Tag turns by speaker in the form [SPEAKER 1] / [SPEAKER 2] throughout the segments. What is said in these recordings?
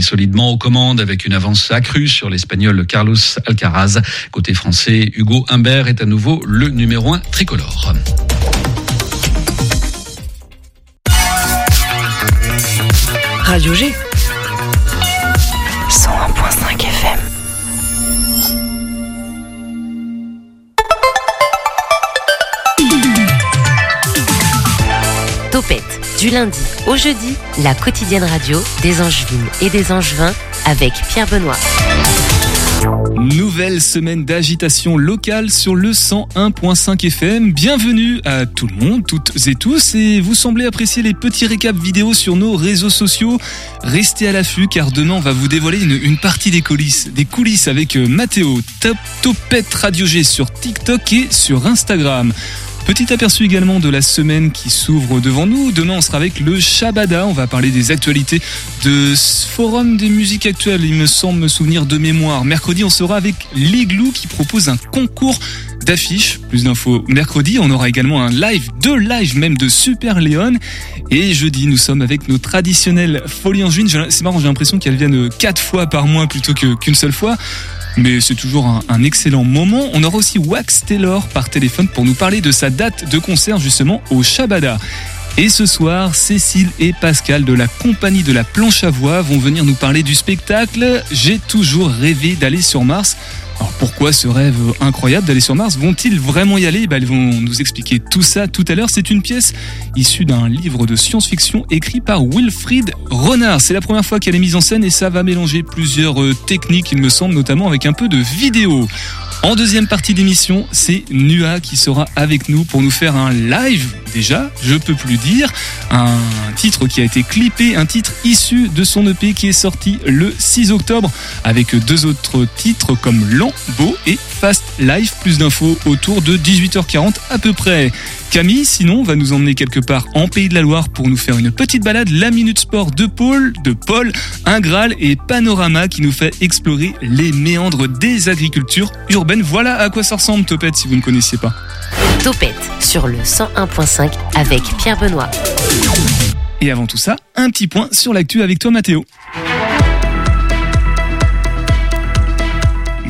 [SPEAKER 1] solidement aux commandes avec une avance accrue sur l'Espagnol Carlos Alcaraz. Côté français, Hugo Humbert est à nouveau le numéro 1 tricolore.
[SPEAKER 2] Radio G.
[SPEAKER 3] du lundi au jeudi, la quotidienne radio des Angevines et des Angevins avec Pierre Benoît.
[SPEAKER 4] Nouvelle semaine d'agitation locale sur le 101.5 FM. Bienvenue à tout le monde, toutes et tous. Et vous semblez apprécier les petits récaps vidéo sur nos réseaux sociaux. Restez à l'affût car demain on va vous dévoiler une, partie des coulisses, des coulisses avec euh, Mathéo, Top Topette Radio G sur TikTok et sur Instagram. Petit aperçu également de la semaine qui s'ouvre devant nous. Demain, on sera avec le Shabada. On va parler des actualités de ce Forum des musiques actuelles. Il me semble me souvenir de mémoire. Mercredi, on sera avec l'Igloo qui propose un concours d'affiches. Plus d'infos mercredi. On aura également un live, deux lives même de Super Léon. Et jeudi, nous sommes avec nos traditionnelles folies en juin. C'est marrant, j'ai l'impression qu'elles viennent quatre fois par mois plutôt qu'une seule fois mais c'est toujours un, excellent moment. On aura aussi Wax Taylor par téléphone pour nous parler de sa date de concert justement au Shabada. Et ce soir, Cécile et Pascal de la compagnie de la planche à voix vont venir nous parler du spectacle J'ai toujours rêvé d'aller sur Mars. Alors pourquoi ce rêve incroyable d'aller sur Mars? Vont-ils vraiment y aller? Ben, Ils vont nous expliquer tout ça tout à l'heure. C'est une pièce issue d'un livre de science-fiction écrit par Wilfried Renard. C'est la première fois qu'elle est mise en scène et ça va mélanger plusieurs euh, techniques, il me semble, notamment avec un peu de vidéo. En deuxième partie d'émission, c'est Nua qui sera avec nous pour nous faire un live déjà, je peux plus dire, un titre qui a été clippé, un titre issu de son EP qui est sorti le 6 octobre avec deux autres titres comme Lent, Beau et Fast Life. Plus d'infos autour de 18h40 à peu près. Camille, sinon, va nous emmener quelque part en Pays de la Loire pour nous faire une petite balade. La Minute Sport de Paul, de Paul, un Graal et Panorama qui nous fait explorer les méandres des agricultures urbaines. Voilà à quoi ça ressemble, Topette, si vous ne connaissiez pas.
[SPEAKER 3] Topette sur le 101.5 avec Pierre Benoît.
[SPEAKER 4] Et avant tout ça, un petit point sur l'actu avec toi, Mathéo.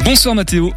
[SPEAKER 4] Bonsoir, Mathéo.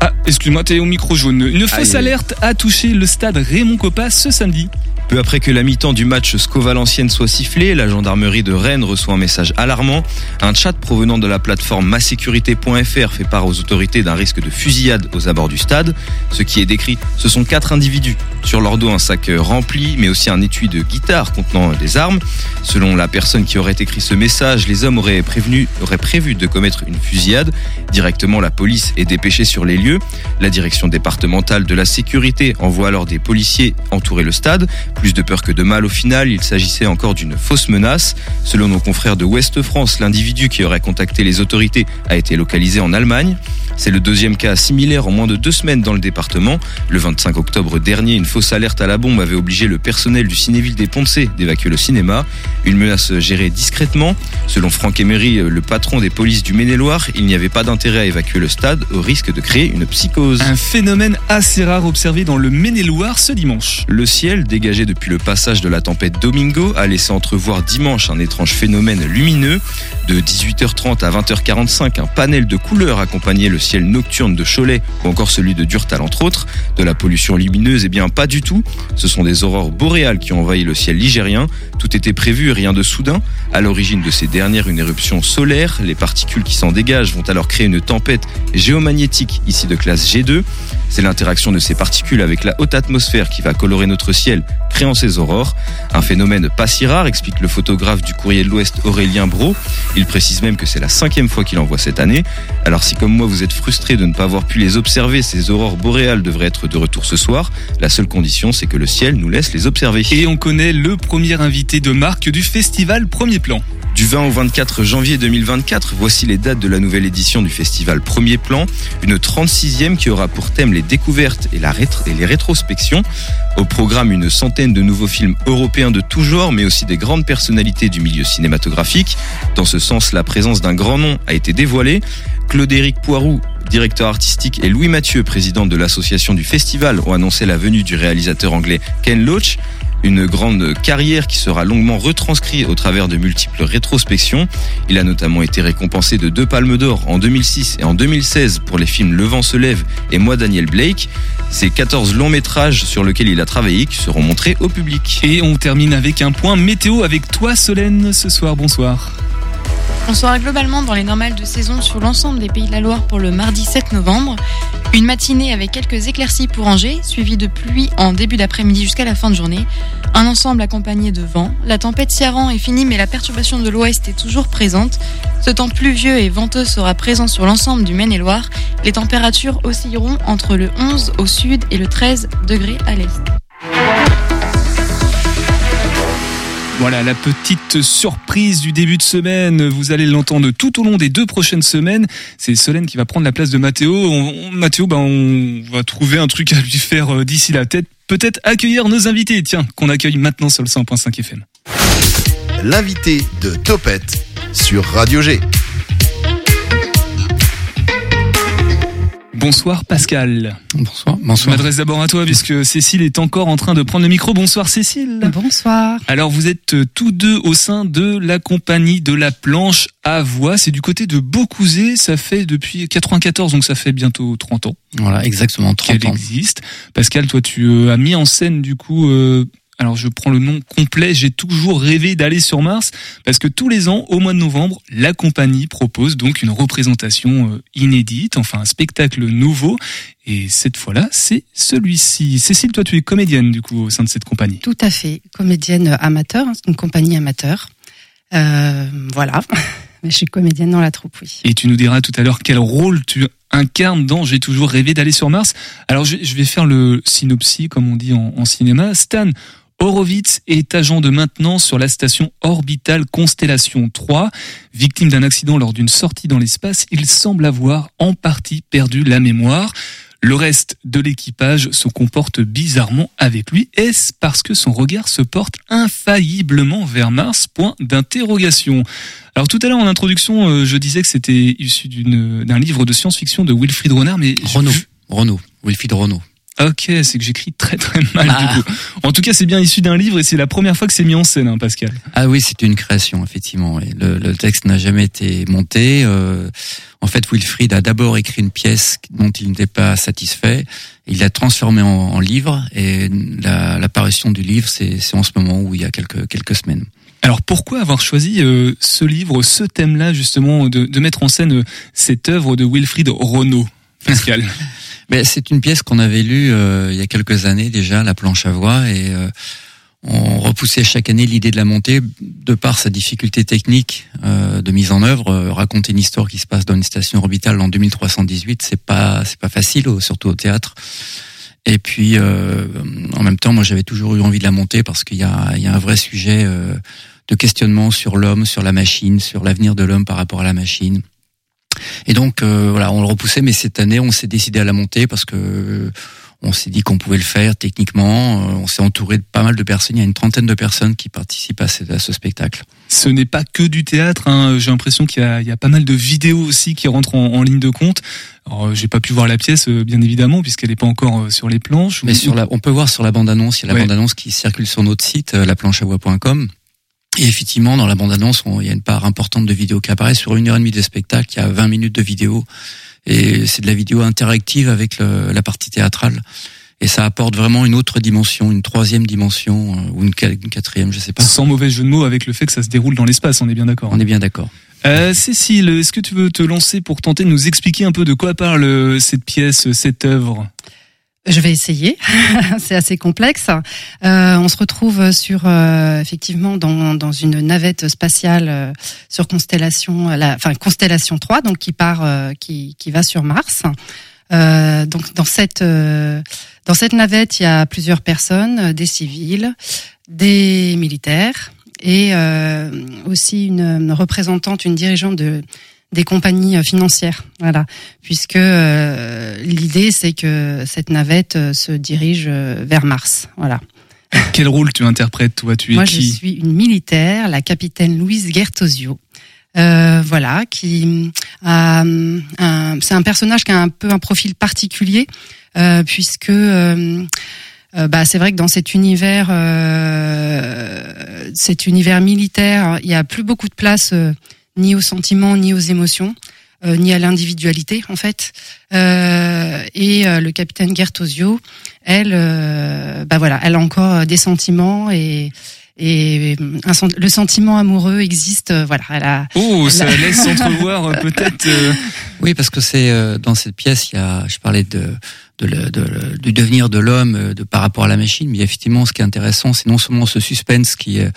[SPEAKER 4] Ah, excuse-moi, t'es au micro jaune. Une fausse alerte a touché le stade Raymond Coppa ce samedi.
[SPEAKER 5] Peu après que la mi-temps du match Sco-Valenciennes soit sifflée, la gendarmerie de Rennes reçoit un message alarmant. Un chat provenant de la plateforme masécurité.fr fait part aux autorités d'un risque de fusillade aux abords du stade. Ce qui est décrit, ce sont quatre individus. Sur leur dos, un sac rempli, mais aussi un étui de guitare contenant des armes. Selon la personne qui aurait écrit ce message, les hommes auraient, prévenu, auraient prévu de commettre une fusillade. Directement, la police est dépêchée sur les lieux. La direction départementale de la sécurité envoie alors des policiers entourer le stade. Plus de peur que de mal au final, il s'agissait encore d'une fausse menace. Selon nos confrères de Ouest France, l'individu qui aurait contacté les autorités a été localisé en Allemagne. C'est le deuxième cas similaire en moins de deux semaines dans le département. Le 25 octobre dernier, une fausse alerte à la bombe avait obligé le personnel du Cinéville des Poncés d'évacuer le cinéma. Une menace gérée discrètement. Selon Franck Emery, le patron des polices du Maine-et-Loire, il n'y avait pas d'intérêt à évacuer le stade au risque de créer une psychose.
[SPEAKER 4] Un phénomène assez rare observé dans le Maine-et-Loire ce dimanche.
[SPEAKER 5] Le ciel, dégagé depuis le passage de la tempête Domingo, a laissé entrevoir dimanche un étrange phénomène lumineux. De 18h30 à 20h45, un panel de couleurs accompagnait le ciel nocturne de Cholet ou encore celui de Durtal entre autres. De la pollution lumineuse, eh bien pas du tout. Ce sont des aurores boréales qui ont envahi le ciel ligérien. Tout était prévu rien de soudain. À l'origine de ces dernières, une éruption solaire. Les particules qui s'en dégagent vont alors créer une tempête géomagnétique ici de classe G2. C'est l'interaction de ces particules avec la haute atmosphère qui va colorer notre ciel, créant ces aurores. Un phénomène pas si rare, explique le photographe du courrier de l'Ouest Aurélien Bro. Il précise même que c'est la cinquième fois qu'il en voit cette année. Alors si comme moi vous êtes frustré de ne pas avoir pu les observer, ces aurores boréales devraient être de retour ce soir. La seule condition, c'est que le ciel nous laisse les observer.
[SPEAKER 4] Et on connaît le premier invité de marque du festival Premier Plan.
[SPEAKER 5] Du 20 au 24 janvier 2024, voici les dates de la nouvelle édition du festival Premier Plan, une 36e qui aura pour thème les découvertes et, la et les rétrospections. Au programme, une centaine de nouveaux films européens de tout genre, mais aussi des grandes personnalités du milieu cinématographique. Dans ce sens, la présence d'un grand nom a été dévoilée. Claude-Éric Poiroux, directeur artistique, et Louis Mathieu, président de l'association du festival, ont annoncé la venue du réalisateur anglais Ken Loach. Une grande carrière qui sera longuement retranscrite au travers de multiples rétrospections. Il a notamment été récompensé de deux palmes d'or en 2006 et en 2016 pour les films Le vent se lève et Moi Daniel Blake. Ces 14 longs métrages sur lesquels il a travaillé seront montrés au public.
[SPEAKER 4] Et on termine avec un point météo avec toi Solène ce soir. Bonsoir.
[SPEAKER 6] On sera globalement dans les normales de saison sur l'ensemble des pays de la Loire pour le mardi 7 novembre. Une matinée avec quelques éclaircies pour Angers, suivie de pluie en début d'après-midi jusqu'à la fin de journée. Un ensemble accompagné de vent. La tempête Ciaran est finie mais la perturbation de l'ouest est toujours présente. Ce temps pluvieux et venteux sera présent sur l'ensemble du Maine-et-Loire. Les températures oscilleront entre le 11 au sud et le 13 degrés à l'est.
[SPEAKER 4] Voilà la petite surprise du début de semaine. Vous allez l'entendre tout au long des deux prochaines semaines. C'est Solène qui va prendre la place de Mathéo. Mathéo, ben, on va trouver un truc à lui faire euh, d'ici la tête. Peut-être accueillir nos invités. Tiens, qu'on accueille maintenant sur le 100.5 FM.
[SPEAKER 7] L'invité de Topette sur Radio G.
[SPEAKER 4] Bonsoir Pascal.
[SPEAKER 8] Bonsoir.
[SPEAKER 4] Je
[SPEAKER 8] Bonsoir.
[SPEAKER 4] m'adresse d'abord à toi puisque Cécile est encore en train de prendre le micro. Bonsoir Cécile.
[SPEAKER 9] Bonsoir.
[SPEAKER 4] Alors vous êtes euh, tous deux au sein de la compagnie de la planche à voix. C'est du côté de Beaucouzé. Ça fait depuis 94, donc ça fait bientôt 30 ans
[SPEAKER 8] Voilà, exactement, 30
[SPEAKER 4] qu'elle
[SPEAKER 8] ans.
[SPEAKER 4] existe. Pascal, toi tu euh, as mis en scène du coup... euh, alors je prends le nom complet, j'ai toujours rêvé d'aller sur Mars parce que tous les ans, au mois de novembre, la compagnie propose donc une représentation euh, inédite, enfin un spectacle nouveau. Et cette fois-là, c'est celui-ci. Cécile, toi tu es comédienne du coup au sein de cette compagnie.
[SPEAKER 9] Tout à fait. Comédienne amateur, hein, c'est une compagnie amateur. Euh, voilà. Je suis comédienne dans la troupe, oui.
[SPEAKER 4] Et tu nous diras tout à l'heure quel rôle tu incarnes dans J'ai toujours rêvé d'aller sur Mars. Alors je, je vais faire le synopsis, comme on dit en, en cinéma. Stan Horowitz est agent de maintenance sur la station orbitale Constellation 3. Victime d'un accident lors d'une sortie dans l'espace, il semble avoir en partie perdu la mémoire. Le reste de l'équipage se comporte bizarrement avec lui. Est-ce parce que son regard se porte infailliblement vers Mars? Point d'interrogation. Alors tout à l'heure en introduction, euh, je disais que c'était issu d'une- d'un livre de science-fiction de Wilfried Renard, mais
[SPEAKER 8] Renault.
[SPEAKER 4] vu-
[SPEAKER 8] Renault. Wilfried Renault.
[SPEAKER 4] Ok, c'est que j'écris très très mal
[SPEAKER 8] Ah.
[SPEAKER 4] du coup. En tout cas, c'est bien issu d'un livre et c'est la première fois que c'est mis en scène, hein, Pascal.
[SPEAKER 8] Ah oui, c'est une création, effectivement. Et le, le texte n'a jamais été monté. Euh, en fait, Wilfried a d'abord écrit une pièce dont il n'était pas satisfait. Il l'a transformée en, en livre et la- l'apparition du livre, c'est c'est en ce moment où il y a quelques, quelques semaines.
[SPEAKER 4] Alors pourquoi avoir choisi euh, ce livre, ce thème-là justement, de, de mettre en scène euh, cette œuvre de Wilfried Renaud, Pascal?
[SPEAKER 8] Mais c'est une pièce qu'on avait lue euh, il y a quelques années déjà, La planche à voix, et euh, on repoussait chaque année l'idée de la montée de par sa difficulté technique euh, de mise en œuvre. Euh, raconter une histoire qui se passe dans une station orbitale en 2318, c'est pas c'est pas facile, surtout au théâtre. Et puis euh, en même temps, moi j'avais toujours eu envie de la monter parce qu'il y a il y a un vrai sujet euh, de questionnement sur l'homme, sur la machine, sur l'avenir de l'homme par rapport à la machine. Et donc euh, voilà, on le repoussait, mais cette année, on s'est décidé à la monter parce que euh, on s'est dit qu'on pouvait le faire techniquement. Euh, on s'est entouré de pas mal de personnes. Il y a une trentaine de personnes qui participent à ce, à ce spectacle.
[SPEAKER 4] Ce n'est pas que du théâtre. hein. J'ai l'impression qu'il y, a- il y a pas mal de vidéos aussi qui rentrent en, en ligne de compte. Alors, euh, j'ai pas pu voir la pièce, bien évidemment, puisqu'elle n'est pas encore sur les planches.
[SPEAKER 8] Mais
[SPEAKER 4] Ou-
[SPEAKER 8] sur la, on peut voir sur la bande-annonce, il y a la
[SPEAKER 4] Ouais.
[SPEAKER 8] bande-annonce qui circule sur notre site, laplancheavoix.com. Et effectivement, dans la bande-annonce, on- il y a une part importante de vidéos qui apparaît. Sur une heure et demie de spectacle, il y a 20 minutes de vidéo. Et c'est de la vidéo interactive avec le- la partie théâtrale. Et ça apporte vraiment une autre dimension, une troisième dimension, euh, ou une quatrième, je sais pas.
[SPEAKER 4] Sans mauvais jeu de mots avec le fait que ça se déroule dans l'espace, on est bien d'accord.
[SPEAKER 8] On est bien d'accord.
[SPEAKER 4] Euh, Cécile, est-ce que tu veux te lancer pour tenter de nous expliquer un peu de quoi parle euh, cette pièce, cette œuvre?
[SPEAKER 9] Je vais essayer. c'est assez complexe. Euh, on se retrouve sur euh, effectivement dans, dans une navette spatiale euh, sur constellation, la, enfin constellation 3, donc qui part, euh, qui, qui va sur Mars. Euh, donc dans cette euh, dans cette navette, il y a plusieurs personnes, euh, des civils, des militaires et euh, aussi une représentante, une dirigeante de des compagnies euh, financières. Voilà puisque euh, l'idée c'est que cette navette euh, se dirige euh, vers Mars. Voilà.
[SPEAKER 4] Quel rôle tu interprètes, toi? Tu es
[SPEAKER 9] Moi, je suis une militaire, la capitaine Louise Guertosio. Euh, voilà, qui a euh, un- c'est un personnage qui a un peu un profil particulier euh, puisque bah, c'est vrai que dans cet univers, euh, cet univers militaire, il y a plus beaucoup de place euh, ni aux sentiments ni aux émotions. euh, ni à l'individualité en fait. Euh, et euh, le capitaine Gertosio, elle, euh, bah voilà, elle a encore des sentiments et et un le sentiment amoureux existe. euh, voilà, elle a.
[SPEAKER 4] Oh, ça
[SPEAKER 9] elle a-
[SPEAKER 4] laisse entrevoir euh, peut-être. euh,
[SPEAKER 8] Oui, parce que c'est euh, dans cette pièce, il y a, je parlais de, de, le- de le- du devenir de l'homme euh, de par rapport à la machine, mais effectivement, ce qui est intéressant, c'est non seulement ce suspense qui est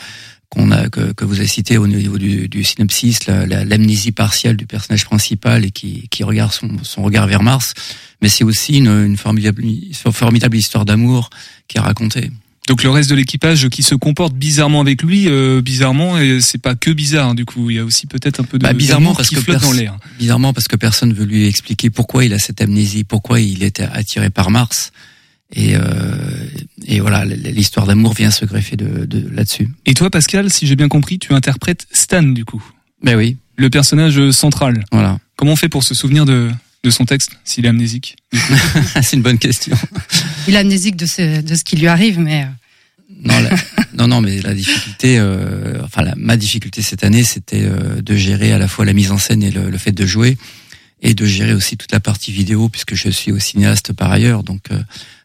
[SPEAKER 8] qu'on a que, que vous avez cité au niveau du, du synopsis, la- la- l'amnésie partielle du personnage principal et qui, qui regarde son, son regard vers Mars, mais c'est aussi une, une formidable, une formidable histoire d'amour qui est racontée.
[SPEAKER 4] Donc le reste de l'équipage qui se comporte bizarrement avec lui, euh, bizarrement, et c'est pas que bizarre hein, du coup, il y a aussi peut-être un peu de
[SPEAKER 8] Bah, bizarrement parce
[SPEAKER 4] qui
[SPEAKER 8] que
[SPEAKER 4] flotte dans l'air.
[SPEAKER 8] Bizarrement parce que personne veut lui expliquer pourquoi il a cette amnésie, pourquoi il était attiré par Mars. Et, euh, et voilà, l'histoire d'amour vient se greffer de, de là-dessus.
[SPEAKER 4] Et toi Pascal, si j'ai bien compris, tu interprètes Stan du coup,
[SPEAKER 8] Ben oui,
[SPEAKER 4] le personnage central.
[SPEAKER 8] voilà.
[SPEAKER 4] Comment on fait pour se souvenir de de son texte s'il est amnésique?
[SPEAKER 8] C'est une bonne question.
[SPEAKER 9] Il est amnésique de ce, de ce qui lui arrive, mais. euh,
[SPEAKER 8] Non, la- non, non, mais la difficulté, euh, enfin la, ma difficulté cette année, c'était euh, de gérer à la fois la mise en scène et le, le fait de jouer, et de gérer aussi toute la partie vidéo, puisque je suis aussi cinéaste par ailleurs. Donc euh,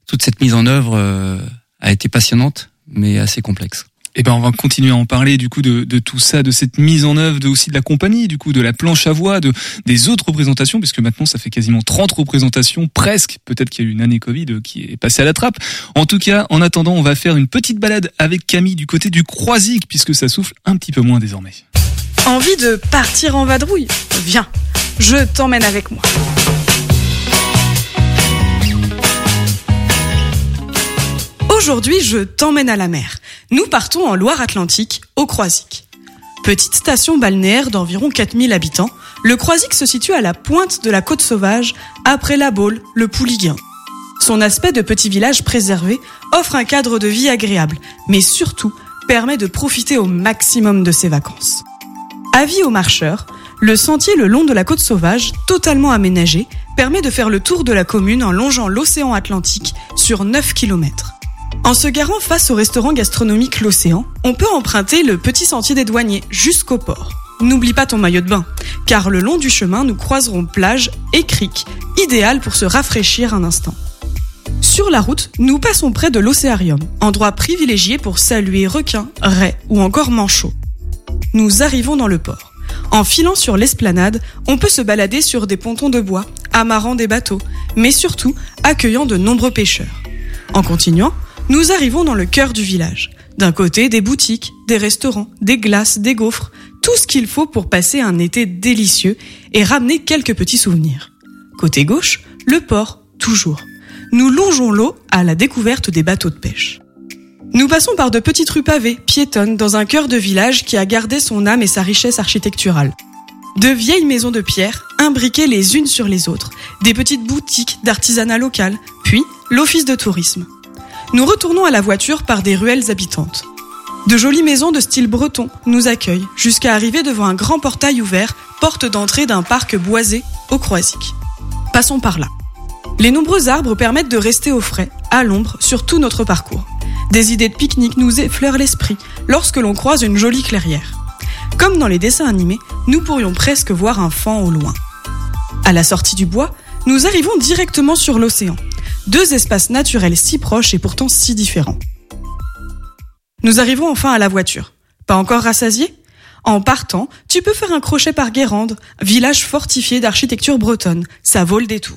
[SPEAKER 8] toute cette mise en œuvre euh, a été passionnante, mais assez complexe.
[SPEAKER 4] Eh ben, on va continuer à en parler du coup de, de tout ça, de cette mise en œuvre, de aussi de la compagnie, du coup de la planche à voix, de des autres représentations, puisque maintenant ça fait quasiment 30 représentations, presque. Peut-être qu'il y a eu une année Covid euh, qui est passée à la trappe. En tout cas, en attendant, on va faire une petite balade avec Camille du côté du Croisic, puisque ça souffle un petit peu moins désormais.
[SPEAKER 10] Envie de partir en vadrouille? Viens, je t'emmène avec moi. Aujourd'hui, je t'emmène à la mer. Nous partons en Loire-Atlantique, au Croisic. Petite station balnéaire d'environ 4000 habitants, le Croisic se situe à la pointe de la côte sauvage, après la Baule, le Pouliguen. Son aspect de petit village préservé offre un cadre de vie agréable, mais surtout permet de profiter au maximum de ses vacances. Avis aux marcheurs, le sentier le long de la côte sauvage, totalement aménagé, permet de faire le tour de la commune en longeant l'océan Atlantique sur 9 km. En se garant face au restaurant gastronomique L'Océan, on peut emprunter le petit sentier des douaniers jusqu'au port. N'oublie pas ton maillot de bain, car le long du chemin, nous croiserons plage et criques, idéal pour se rafraîchir un instant. Sur la route, nous passons près de l'océarium, endroit privilégié pour saluer requins, raies ou encore manchots. Nous arrivons dans le port. En filant sur l'esplanade, on peut se balader sur des pontons de bois, amarrant des bateaux, mais surtout accueillant de nombreux pêcheurs. En continuant, nous arrivons dans le cœur du village. D'un côté, des boutiques, des restaurants, des glaces, des gaufres, tout ce qu'il faut pour passer un été délicieux et ramener quelques petits souvenirs. Côté gauche, le port, toujours. Nous longeons l'eau à la découverte des bateaux de pêche. Nous passons par de petites rues pavées, piétonnes, dans un cœur de village qui a gardé son âme et sa richesse architecturale. De vieilles maisons de pierre, imbriquées les unes sur les autres, des petites boutiques d'artisanat local, puis l'office de tourisme. Nous retournons à la voiture par des ruelles habitantes. De jolies maisons de style breton nous accueillent jusqu'à arriver devant un grand portail ouvert, porte d'entrée d'un parc boisé au Croisic. Passons par là. Les nombreux arbres permettent de rester au frais, à l'ombre, sur tout notre parcours. Des idées de pique-nique nous effleurent l'esprit lorsque l'on croise une jolie clairière. Comme dans les dessins animés, nous pourrions presque voir un fan au loin. À la sortie du bois, nous arrivons directement sur l'océan. Deux espaces naturels si proches et pourtant si différents. Nous arrivons enfin à la voiture. Pas encore rassasié En partant, tu peux faire un crochet par Guérande, village fortifié d'architecture bretonne. Ça vaut le détour.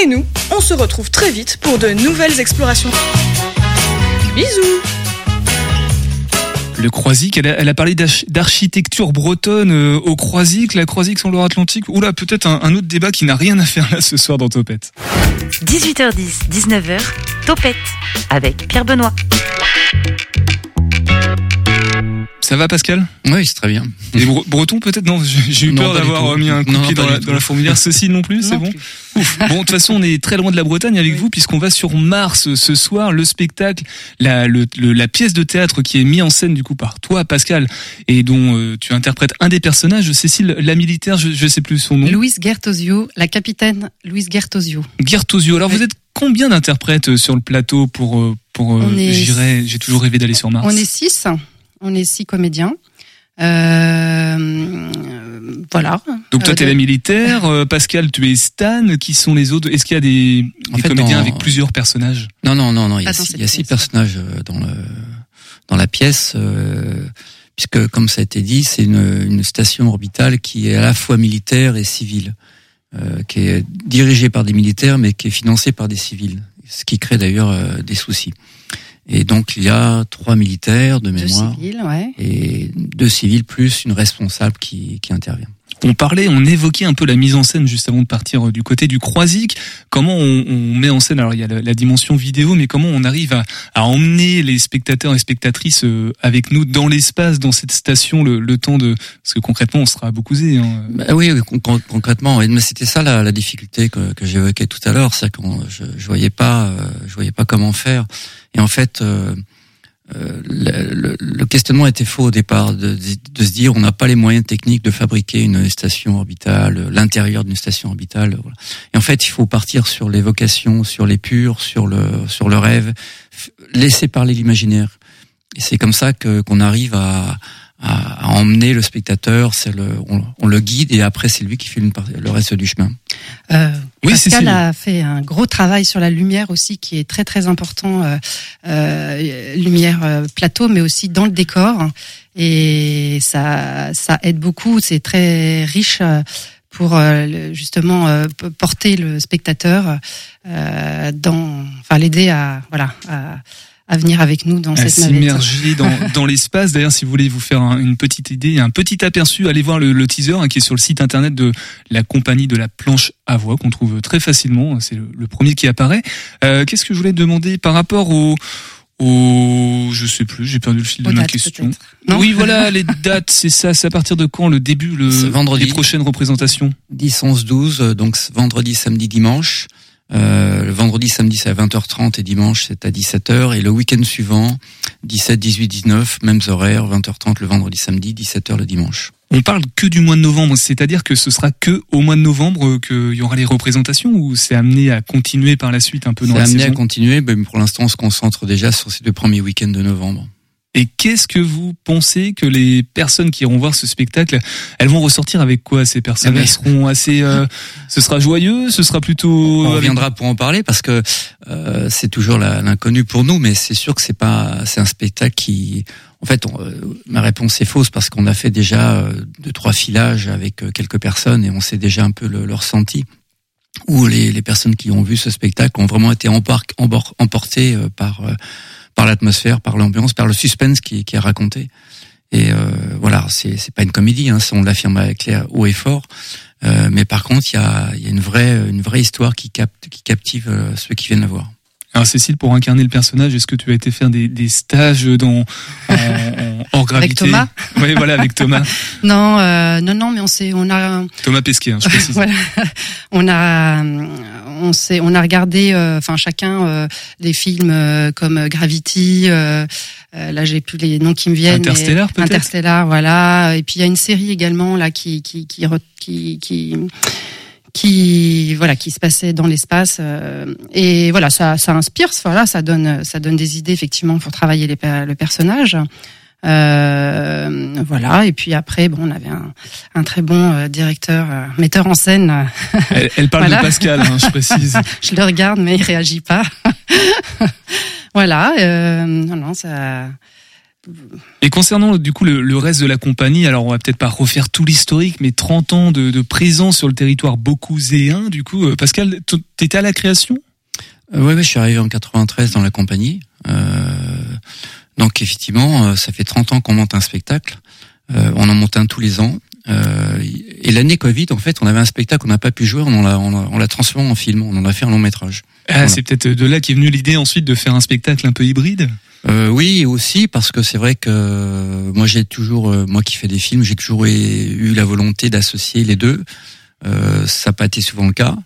[SPEAKER 10] Et nous, on se retrouve très vite pour de nouvelles explorations. Bisous
[SPEAKER 4] Le Croisic, elle a, parlé d'arch- d'architecture bretonne euh, au Croisic, la Croisic sur Loire-Atlantique. Oula, peut-être un, un autre débat qui n'a rien à faire là ce soir dans Topette.
[SPEAKER 3] 18h10, 19h, Topette avec Pierre Benoît.
[SPEAKER 4] Ça va Pascal
[SPEAKER 8] Oui, c'est très bien.
[SPEAKER 4] Et bre- breton peut-être Non, j'ai eu
[SPEAKER 8] Non,
[SPEAKER 4] peur d'avoir euh, mis un coup
[SPEAKER 8] Non,
[SPEAKER 4] pied dans la, dans la fourmilière. Ceci non plus, c'est bon
[SPEAKER 9] plus.
[SPEAKER 4] Ouf. Bon, de toute façon, on est très loin de la Bretagne avec vous puisqu'on va sur Mars ce soir, le spectacle, la, le- le- la pièce de théâtre qui est mise en scène du coup par toi, Pascal, et dont euh, tu interprètes un des personnages, Cécile, la militaire, je, je sais plus son nom.
[SPEAKER 9] Louise Gertosio, la capitaine Louise Gertosio.
[SPEAKER 4] Gertosio. Alors
[SPEAKER 9] Oui.
[SPEAKER 4] vous êtes combien d'interprètes sur le plateau pour euh, pour euh,
[SPEAKER 9] On est-
[SPEAKER 4] j'irai j'ai toujours rêvé d'aller sur Mars.
[SPEAKER 9] On est six. On est six comédiens. Euh, voilà.
[SPEAKER 4] Donc toi
[SPEAKER 9] Euh,
[SPEAKER 4] t'es
[SPEAKER 9] de-
[SPEAKER 4] la militaire, euh, Pascal tu es Stan, qui sont les autres? Est-ce qu'il y a des,
[SPEAKER 8] En
[SPEAKER 4] des
[SPEAKER 8] fait,
[SPEAKER 4] comédiens
[SPEAKER 8] dans-
[SPEAKER 4] avec plusieurs personnages?
[SPEAKER 8] Non, non, non, non. Il y a, six,
[SPEAKER 9] cette
[SPEAKER 8] il y a six
[SPEAKER 9] pièce.
[SPEAKER 8] personnages euh, dans le dans la pièce, euh, puisque comme ça a été dit, c'est une, une station orbitale qui est à la fois militaire et civile, euh, qui est dirigée par des militaires, mais qui est financée par des civils, ce qui crée d'ailleurs euh, des soucis. Et donc il y a trois militaires de mémoire
[SPEAKER 9] civils, ouais.
[SPEAKER 8] et deux civils plus une responsable qui, qui intervient.
[SPEAKER 4] On parlait, on évoquait un peu la mise en scène juste avant de partir euh, du côté du Croisic. Comment on, on met en scène Alors il y a la, la dimension vidéo, mais comment on arrive à, à emmener les spectateurs et spectatrices euh, avec nous dans l'espace, dans cette station, le, le temps de parce que concrètement on sera à Beaucouzé. Hein.
[SPEAKER 8] Bah oui, oui, con- con- concrètement, mais c'était ça la, la difficulté que, que j'évoquais tout à l'heure, c'est qu'on je, je voyais pas, euh, je voyais pas comment faire. Et en fait, euh, euh, le, le- questionnement était faux au départ, de, de se dire on n'a pas les moyens techniques de fabriquer une station orbitale, l'intérieur d'une station orbitale. Voilà. Et en fait, il faut partir sur l'évocation, sur les purs, sur le sur le rêve, laisser parler l'imaginaire. Et c'est comme ça que qu'on arrive à, à, à emmener le spectateur. C'est le, on, le guide et après c'est lui qui fait le reste du chemin.
[SPEAKER 9] Euh,
[SPEAKER 4] Oui,
[SPEAKER 9] Pascal a fait un gros travail sur la lumière aussi, qui est très très important. euh, euh, lumière euh, plateau, mais aussi dans le décor, et ça ça aide beaucoup. C'est très riche. euh, pour justement porter le spectateur dans, enfin l'aider à voilà à, à venir avec nous dans
[SPEAKER 4] à
[SPEAKER 9] cette navette.
[SPEAKER 4] s'immerger dans, dans l'espace. D'ailleurs, si vous voulez vous faire un- une petite idée, un petit aperçu, allez voir le, le teaser hein, qui est sur le site internet de la compagnie de la planche à voix qu'on trouve très facilement. C'est le, le premier qui apparaît. Euh, Qu'est-ce que je voulais demander par rapport au, au, je sais plus, j'ai perdu le fil de
[SPEAKER 9] Aux
[SPEAKER 4] ma
[SPEAKER 9] dates,
[SPEAKER 4] question.
[SPEAKER 9] Non
[SPEAKER 4] Oui, voilà, les dates, c'est ça. C'est à partir de quand le début, le
[SPEAKER 8] vendredi.
[SPEAKER 4] les prochaines représentations?
[SPEAKER 8] 10, 11, 12, euh, donc vendredi, samedi, dimanche. Euh, le vendredi, samedi, c'est à 20h30 et dimanche, c'est à 17h. Et le week-end suivant, 17, 18, 19, mêmes horaires, 20h30 le vendredi, samedi, 17h le dimanche.
[SPEAKER 4] On parle que du mois de novembre, c'est-à-dire que ce sera que au mois de novembre qu'il y aura les représentations ou c'est amené à continuer par la suite un peu dans
[SPEAKER 8] C'est
[SPEAKER 4] la
[SPEAKER 8] amené
[SPEAKER 4] saison?
[SPEAKER 8] à continuer, mais pour l'instant, on se concentre déjà sur ces deux premiers week-ends de novembre.
[SPEAKER 4] Et qu'est-ce que vous pensez que les personnes qui iront voir ce spectacle, elles vont ressortir avec quoi ces personnes?
[SPEAKER 8] Ah ben.
[SPEAKER 4] Elles seront assez, euh, ce sera joyeux, ce sera plutôt.
[SPEAKER 8] On
[SPEAKER 4] avec-
[SPEAKER 8] reviendra pour en parler parce que euh, c'est toujours l'inconnu pour nous, mais c'est sûr que c'est pas, c'est un spectacle qui, en fait, on- euh, ma réponse est fausse parce qu'on a fait déjà euh, deux trois filages avec euh, quelques personnes et on sait déjà un peu le, le ressenti. Où les, les personnes qui ont vu ce spectacle ont vraiment été emportées euh, par euh, par l'atmosphère, par l'ambiance, par le suspense qui, qui est raconté. Et euh, voilà, c'est c'est pas une comédie, hein, ça, on l'affirme avec clair, haut et fort. Euh, mais par contre, il y a, y a une vraie, une vraie histoire qui capte, qui captive euh, ceux qui viennent la voir.
[SPEAKER 4] Alors Cécile, pour incarner le personnage, est-ce que tu as été faire des, des stages dans en, en- hors gravité
[SPEAKER 9] Thomas
[SPEAKER 4] Oui, voilà, avec Thomas,
[SPEAKER 9] Non, euh, non, non, mais on s'est, on a,
[SPEAKER 4] Thomas Pesquet, hein, je précise.
[SPEAKER 9] voilà. On a, on s'est, on a regardé, euh, enfin chacun euh, des films euh, comme Gravity. euh, euh, là, j'ai plus les noms qui me viennent.
[SPEAKER 4] Interstellar, peut-être?
[SPEAKER 9] Interstellar, voilà. Et puis il y a une série également là qui qui qui, qui qui voilà qui se passait dans l'espace euh, et voilà ça ça inspire voilà ça donne ça donne des idées effectivement pour travailler les, le personnage euh, voilà et puis après bon on avait un, un très bon euh, directeur euh, metteur en scène
[SPEAKER 4] Elle, elle parle
[SPEAKER 9] Voilà.
[SPEAKER 4] de Pascal, hein, je précise.
[SPEAKER 9] je le regarde mais il réagit pas voilà euh, non non ça
[SPEAKER 4] Et concernant du coup le, le reste de la compagnie, alors on va peut-être pas refaire tout l'historique, mais 30 ans de, de présence sur le territoire beaucouzéen, du coup, euh, Pascal, t'étais à la création?
[SPEAKER 8] Euh, oui, oui, je suis arrivé en 93 dans la compagnie. Euh, donc effectivement, euh, ça fait 30 ans qu'on monte un spectacle. Euh, on en monte un tous les ans. Euh, et l'année Covid, en fait, on avait un spectacle qu'on n'a pas pu jouer, on l'a on l'a- on l'a transformé en film, on en a fait un long métrage.
[SPEAKER 4] Ah,
[SPEAKER 8] Voilà.
[SPEAKER 4] c'est peut-être de là qu'est venue l'idée ensuite de faire un spectacle un peu hybride?
[SPEAKER 8] Euh, oui, aussi parce que c'est vrai que euh, moi j'ai toujours, euh, moi qui fais des films, j'ai toujours eu la volonté d'associer les deux. Euh, ça n'a pas été souvent le cas.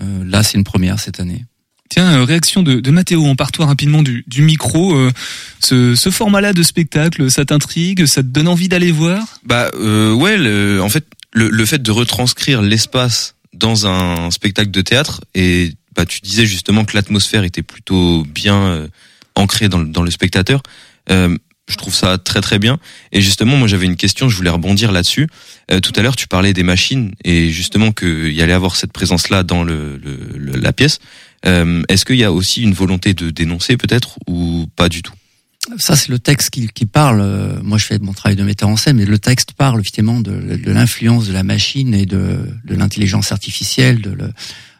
[SPEAKER 8] Euh, là, c'est une première cette année.
[SPEAKER 4] Tiens, euh, réaction de, de Mathéo, on part toi rapidement du, du micro. euh, ce, ce format-là de spectacle, ça t'intrigue, ça te donne envie d'aller voir?
[SPEAKER 5] Bah euh, ouais, le- en fait, le, le fait de retranscrire l'espace dans un spectacle de théâtre est bah, tu disais justement que l'atmosphère était plutôt bien ancrée dans, le- dans le spectateur. Euh, je trouve ça très très bien. Et justement, moi j'avais une question, je voulais rebondir là-dessus. Euh, tout à l'heure, tu parlais des machines et justement qu'il y allait avoir cette présence-là dans le, le- le- la pièce. Euh, Est-ce qu'il y a aussi une volonté de dénoncer peut-être ou pas du tout?
[SPEAKER 8] Ça, c'est le texte qui, qui parle. Euh, Moi, je fais mon travail de metteur en scène, mais le texte parle effectivement de, de l'influence de la machine et de, de l'intelligence artificielle, de, le-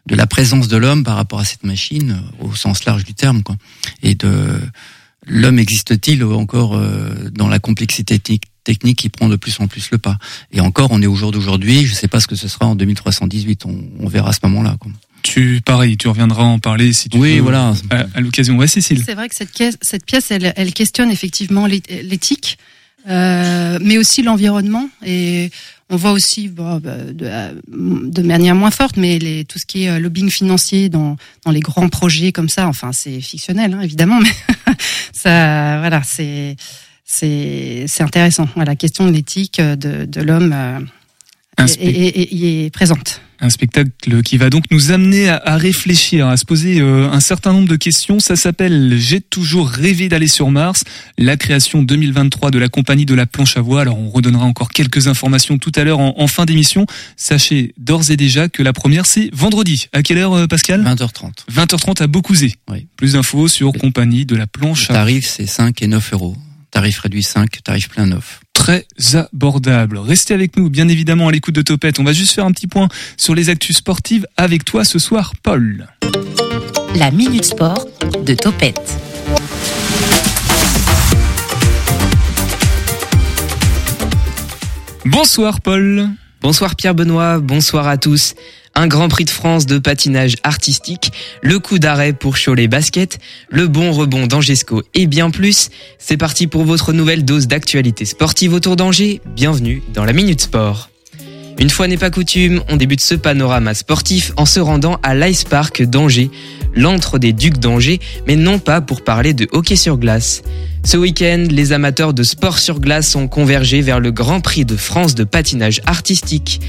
[SPEAKER 8] de la présence de l'homme par rapport à cette machine, euh, au sens large du terme, quoi. Et de l'homme existe-t-il encore euh, dans la complexité technique technique qui prend de plus en plus le pas? Et encore, on est au jour d'aujourd'hui. Je sais pas ce que ce sera en 2318. On, on verra à ce moment-là. quoi.
[SPEAKER 4] Tu, pareil, tu reviendras en parler si tu
[SPEAKER 8] Oui,
[SPEAKER 4] veux,
[SPEAKER 8] voilà.
[SPEAKER 4] À, à l'occasion. Ouais, Cécile.
[SPEAKER 9] C'est vrai que cette pièce, cette pièce elle, elle questionne effectivement l'é- l'éthique, euh, mais aussi l'environnement. Et on voit aussi bah, de, euh, de manière moins forte, mais tout ce qui est euh, lobbying financier dans, les grands projets comme ça. Enfin, c'est fictionnel, hein, évidemment, mais ça, voilà, c'est c'est intéressant. Voilà, la question de l'éthique euh, de l'homme
[SPEAKER 4] Un
[SPEAKER 9] est, est- est- y est présente.
[SPEAKER 4] Un spectacle qui va donc nous amener à, à réfléchir, à se poser euh, un certain nombre de questions. Ça s'appelle J'ai toujours rêvé d'aller sur Mars, la création 2023 de la compagnie de la planche à voile. Alors on redonnera encore quelques informations tout à l'heure en, en fin d'émission. Sachez d'ores et déjà que la première c'est vendredi. À quelle heure euh, Pascal
[SPEAKER 8] 20h30.
[SPEAKER 4] 20h30 à Beaucouzé.
[SPEAKER 8] Oui.
[SPEAKER 4] Plus d'infos sur compagnie de la
[SPEAKER 8] Le
[SPEAKER 4] planche à
[SPEAKER 8] tarif, c'est 5 et 9 euros. Tarif réduit 5, tarif plein 9.
[SPEAKER 4] très abordable. Restez avec nous, bien évidemment, à l'écoute de Topette. On va juste faire un petit point sur les actus sportives avec toi ce soir, Paul.
[SPEAKER 3] La Minute Sport de Topette.
[SPEAKER 4] Bonsoir, Paul.
[SPEAKER 11] Bonsoir Pierre Benoît, bonsoir à tous. Un Grand Prix de France de patinage artistique, le coup d'arrêt pour Cholet Basket, le bon rebond d'Angesco et bien plus. C'est parti pour votre nouvelle dose d'actualité sportive autour d'Angers. Bienvenue dans la Minute Sport. Une fois n'est pas coutume, on débute ce panorama sportif en se rendant à l'Ice Park d'Angers, l'antre des Ducs d'Angers, mais non pas pour parler de hockey sur glace. Ce week-end, les amateurs de sport sur glace ont convergé vers le Grand Prix de France de patinage artistique,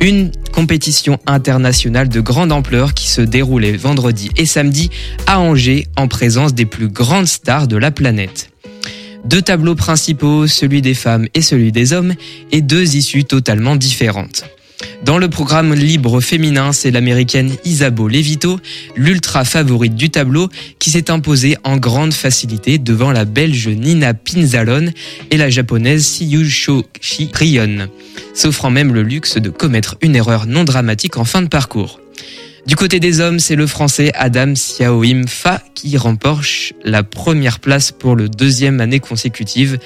[SPEAKER 11] une compétition internationale de grande ampleur qui se déroulait vendredi et samedi à Angers en présence des plus grandes stars de la planète. Deux tableaux principaux, celui des femmes et celui des hommes, et deux issues totalement différentes. Dans le programme libre féminin, c'est l'américaine Isabeau Levito, l'ultra favorite du tableau, qui s'est imposée en grande facilité devant la belge Nina Pinzalon et la japonaise Siyushoshi Rion, s'offrant même le luxe de commettre une erreur non dramatique en fin de parcours. Du côté des hommes, c'est le français Adam Siaoim Fa qui remporte la première place pour le deuxième année consécutive.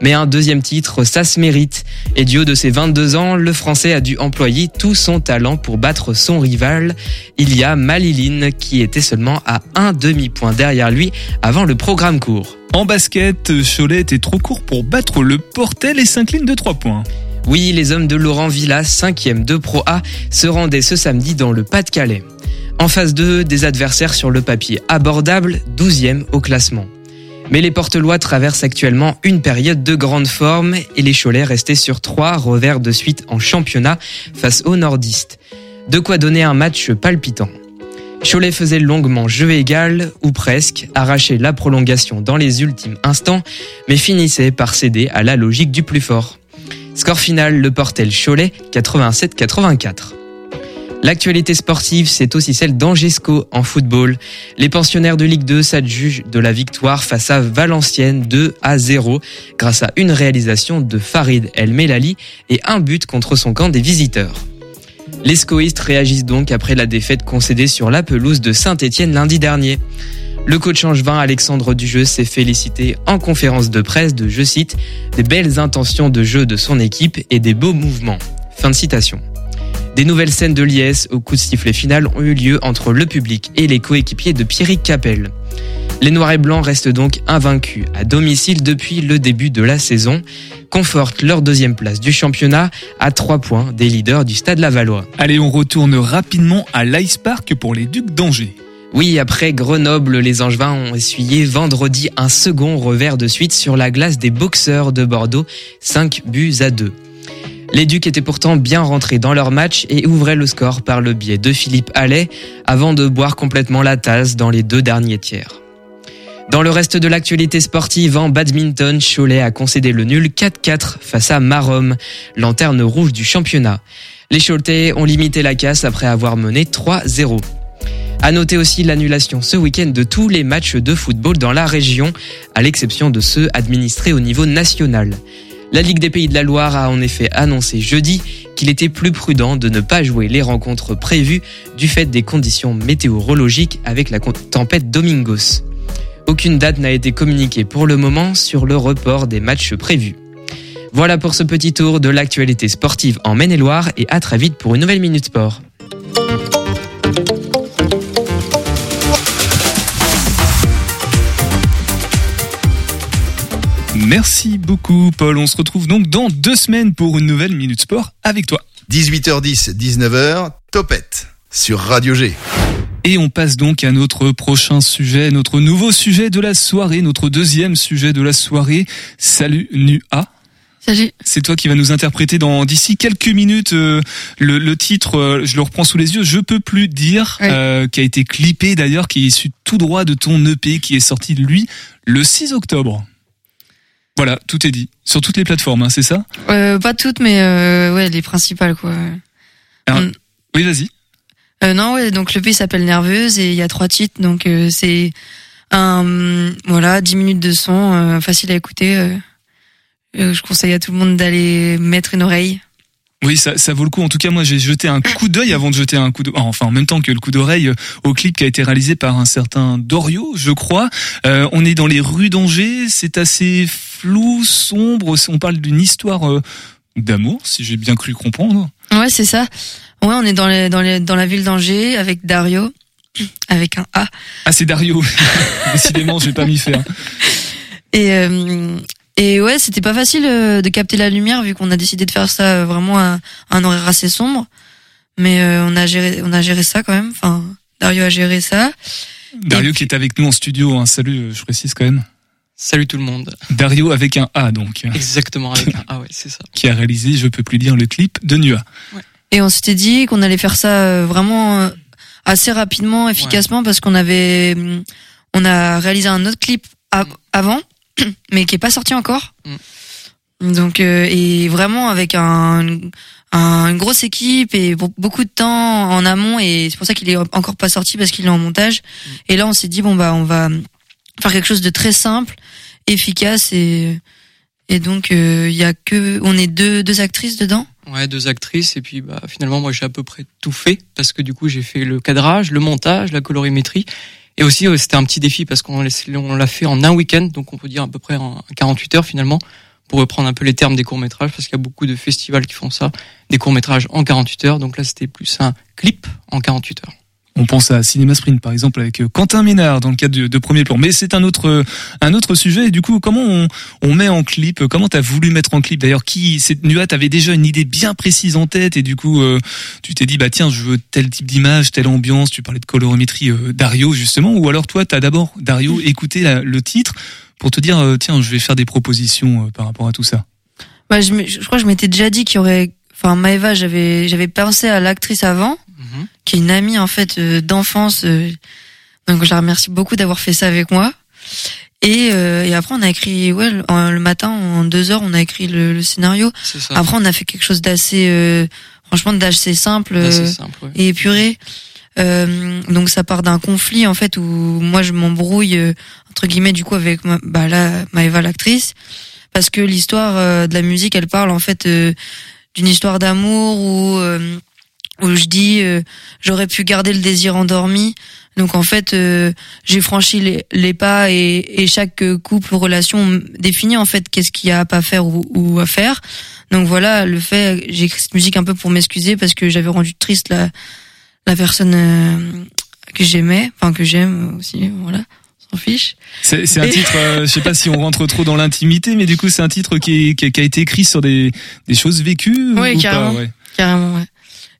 [SPEAKER 11] Mais un deuxième titre, ça se mérite. Et du haut de ses 22 ans, le français a dû employer tout son talent pour battre son rival. Il y Maliline qui était seulement à un demi-point derrière lui avant le programme court.
[SPEAKER 4] En basket, Cholet était trop court pour battre le Portel et s'incline de 3 points.
[SPEAKER 11] Oui, les hommes de Laurent Villa, 5e de Pro A, se rendaient ce samedi dans le Pas-de-Calais. En phase 2, des adversaires sur le papier abordables, 12e au classement. Mais les Portelois traversent actuellement une période de grande forme et les Cholais restaient sur trois revers de suite en championnat face aux nordistes. De quoi donner un match palpitant. Cholet faisait longuement jeu égal, ou presque, arrachait la prolongation dans les ultimes instants, mais finissait par céder à la logique du plus fort. Score final, le Portel Cholet, 87-84. L'actualité sportive, c'est aussi celle d'Angesco en football. Les pensionnaires de Ligue 2 s'adjugent de la victoire face à Valenciennes 2 à 0 grâce à une réalisation de Farid El Melali et un but contre son camp des visiteurs. Les scoïstes réagissent donc après la défaite concédée sur la pelouse de Saint-Étienne lundi dernier. Le coach angevin Alexandre Dujeu s'est félicité en conférence de presse de, je cite, des belles intentions de jeu de son équipe et des beaux mouvements. Fin de citation. Des nouvelles scènes de liesse au coup de sifflet final ont eu lieu entre le public et les coéquipiers de Pierrick Capel. Les Noirs et Blancs restent donc invaincus à domicile depuis le début de la saison, confortent leur deuxième place du championnat à trois points des leaders du Stade Lavallois.
[SPEAKER 4] Allez, on retourne rapidement à l'Ice Park pour les Ducs d'Angers.
[SPEAKER 11] Oui, après Grenoble, les Angevins ont essuyé vendredi un second revers de suite sur la glace des boxeurs de Bordeaux, 5 buts à 2. Les Ducs étaient pourtant bien rentrés dans leur match et ouvraient le score par le biais de Philippe Allais avant de boire complètement la tasse dans les deux derniers tiers. Dans le reste de l'actualité sportive, en badminton, Cholet a concédé le nul 4-4 face à Marom, lanterne rouge du championnat. Les Choletais ont limité la casse après avoir mené 3-0. À noter aussi l'annulation ce week-end de tous les matchs de football dans la région, à l'exception de ceux administrés au niveau national. La Ligue des Pays de la Loire a en effet annoncé jeudi qu'il était plus prudent de ne pas jouer les rencontres prévues du fait des conditions météorologiques avec la tempête Domingos. Aucune date n'a été communiquée pour le moment sur le report des matchs prévus. Voilà pour ce petit tour de l'actualité sportive en Maine-et-Loire et à très vite pour une nouvelle Minute Sport.
[SPEAKER 4] Merci beaucoup Paul. On se retrouve donc dans deux semaines pour une nouvelle Minute Sport avec toi.
[SPEAKER 7] 18h10, 19h, Topette sur Radio G.
[SPEAKER 4] Et on passe donc à notre prochain sujet, notre nouveau sujet de la soirée, notre deuxième sujet de la soirée. Salut Nua.
[SPEAKER 12] Salut.
[SPEAKER 4] C'est toi qui vas nous interpréter dans d'ici quelques minutes euh, le, titre. Euh, je le reprends sous les yeux. Je peux plus dire, euh, qui a été clippé d'ailleurs, qui est issu tout droit de ton EP, qui est sorti de lui le 6 octobre. Voilà, tout est dit sur toutes les plateformes, hein, c'est ça?
[SPEAKER 12] Pas toutes, mais ouais, les principales quoi.
[SPEAKER 4] Oui, vas-y.
[SPEAKER 12] Euh, non, ouais, donc le pays s'appelle Nerveuse et il y a trois titres, donc euh, c'est un voilà, 10 minutes de son euh, facile à écouter. Euh, je conseille à tout le monde d'aller mettre une oreille.
[SPEAKER 4] Oui, ça, ça vaut le coup. En tout cas, moi, j'ai jeté un coup d'œil avant de jeter un coup de, enfin, en même temps que le coup d'oreille au clip qui a été réalisé par un certain Dorio, je crois. on est dans les rues d'Angers. C'est assez flou, sombre. On parle d'une histoire d'amour, si j'ai bien cru comprendre.
[SPEAKER 12] Ouais, c'est ça. Ouais, on est dans, les, dans, les, dans la ville d'Angers avec Dario, avec un A.
[SPEAKER 4] Ah, c'est Dario. Décidément, je vais pas m'y faire.
[SPEAKER 12] Et, euh, et ouais, c'était pas facile euh, de capter la lumière vu qu'on a décidé de faire ça euh, vraiment à, un horaire assez sombre. Mais on a géré, on a géré ça quand même. Enfin, Dario a géré ça.
[SPEAKER 4] Dario qui est avec nous en studio. Hein. Salut, je précise quand même.
[SPEAKER 13] Salut tout le monde.
[SPEAKER 4] Dario avec un A donc.
[SPEAKER 13] Exactement avec un A, ouais, c'est ça.
[SPEAKER 4] Qui a réalisé, je peux plus dire, le clip de Nua.
[SPEAKER 12] Ouais. Et on s'était dit qu'on allait faire ça euh, vraiment euh, assez rapidement, efficacement, parce qu'on avait, mm, on a réalisé un autre clip avant, mais qui est pas sorti encore. Mm. Donc euh, et vraiment avec un, un, une grosse équipe et beaucoup de temps en amont et c'est pour ça qu'il est encore pas sorti parce qu'il est en montage. Et là on s'est dit bon bah on va faire quelque chose de très simple, efficace et et donc il y a que on est deux deux actrices dedans.
[SPEAKER 13] Ouais, deux actrices et puis bah finalement moi j'ai à peu près tout fait parce que du coup j'ai fait le cadrage, le montage, la colorimétrie et aussi c'était un petit défi parce qu'on l'a fait en un week-end donc on peut dire à peu près en 48 heures finalement pour reprendre un peu les termes des courts métrages parce qu'il y a beaucoup de festivals qui font ça, des courts métrages en 48 heures donc là c'était plus un clip en 48 heures.
[SPEAKER 4] On pense à Cinéma Sprint par exemple avec euh, Quentin Ménard dans le cadre de, Premier Plan. Mais c'est un autre euh, un autre sujet. Et du coup, comment on, on met en clip Comment t'as voulu mettre en clip? D'ailleurs, qui Nuat t'avais déjà une idée bien précise en tête et du coup, euh, tu t'es dit bah tiens, je veux tel type d'image, telle ambiance. Tu parlais de colorimétrie Dario justement, ou alors toi, t'as d'abord Dario écouté le titre pour te dire tiens, je vais faire des propositions par rapport à tout ça.
[SPEAKER 12] Bah, je, je crois que je m'étais déjà dit qu'il y aurait enfin Maeva j'avais j'avais pensé à l'actrice avant Mhm. qui est une amie en fait euh, d'enfance. Euh, donc je la remercie beaucoup d'avoir fait ça avec moi. Et, euh, et après on a écrit ouais le, matin en deux heures on a écrit le, scénario. Après on a fait quelque chose d'assez franchement d'assez simple, et épuré. donc ça part d'un conflit en fait où moi je m'embrouille entre guillemets du coup avec ma, bah là Maëva l'actrice parce que l'histoire de la musique elle parle en fait d'une histoire d'amour où où je dis euh, j'aurais pu garder le désir endormi. Donc en fait, euh, j'ai franchi les, les pas et, et, chaque couple ou relation définit en fait qu'est-ce qu'il y a à pas faire ou, ou, à faire. Donc voilà, le fait, j'ai écrit cette musique un peu pour m'excuser parce que j'avais rendu triste la la personne euh, que j'aimais, enfin que j'aime aussi, voilà. S'en fiche.
[SPEAKER 4] C'est, c'est un titre, je sais pas si on rentre trop dans l'intimité, mais du coup c'est un titre qui, qui, qui, a été écrit sur des, des choses vécues.
[SPEAKER 12] Oui, carrément. ouais. Carrément, ouais.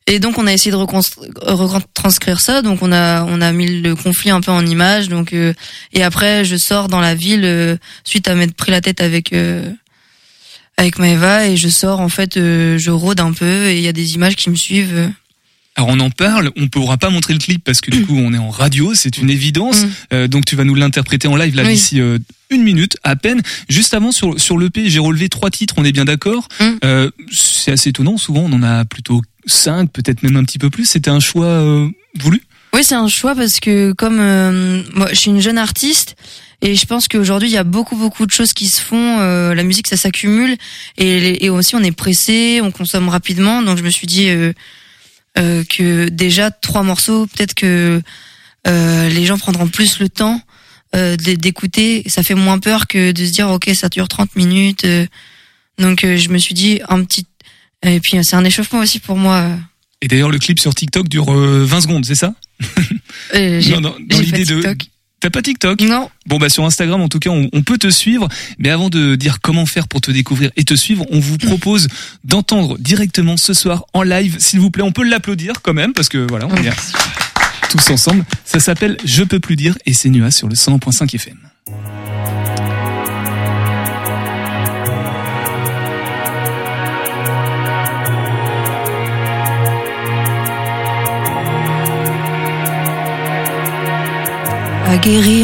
[SPEAKER 12] Et donc on a essayé de retranscrire ça. Donc on a on a mis le conflit un peu en image. Donc euh, et après je sors dans la ville euh, suite à m'être pris la tête avec euh, avec Maëva et je sors en fait, euh, je rôde un peu et il y a des images qui me suivent.
[SPEAKER 4] Alors on en parle, on pourra pas montrer le clip parce que du coup on est en radio, c'est une évidence. Euh, donc tu vas nous l'interpréter en live là
[SPEAKER 12] Oui.
[SPEAKER 4] d'ici euh, une minute à peine. Juste avant sur sur l'EP, j'ai relevé trois titres, on est bien d'accord. Euh, c'est assez étonnant, souvent on en a plutôt cinq, peut-être même un petit peu plus. C'était un choix euh, voulu?
[SPEAKER 12] Oui, c'est un choix parce que comme euh, moi, je suis une jeune artiste et je pense qu'aujourd'hui il y a beaucoup beaucoup de choses qui se font. euh, la musique, ça s'accumule et, et aussi on est pressé, on consomme rapidement. Donc je me suis dit que déjà trois morceaux, peut-être que les gens prendront plus le temps d'é- d'écouter. Ça fait moins peur que de se dire ok ça dure 30 minutes. donc je me suis dit un petit et puis c'est un échauffement aussi pour moi. euh.
[SPEAKER 4] Et d'ailleurs le clip sur TikTok dure euh, 20 secondes, c'est ça?
[SPEAKER 12] Euh,
[SPEAKER 4] Non, non, dans l'idée de.
[SPEAKER 12] TikTok.
[SPEAKER 4] T'as pas TikTok?
[SPEAKER 12] Non.
[SPEAKER 4] Bon bah sur Instagram en tout cas on, on peut te suivre. Mais avant de dire comment faire pour te découvrir et te suivre, on vous propose d'entendre directement ce soir en live, s'il vous plaît. On peut l'applaudir quand même parce que voilà on est tous ensemble. Ça s'appelle Je peux plus dire et c'est Nua sur le 100.5 FM.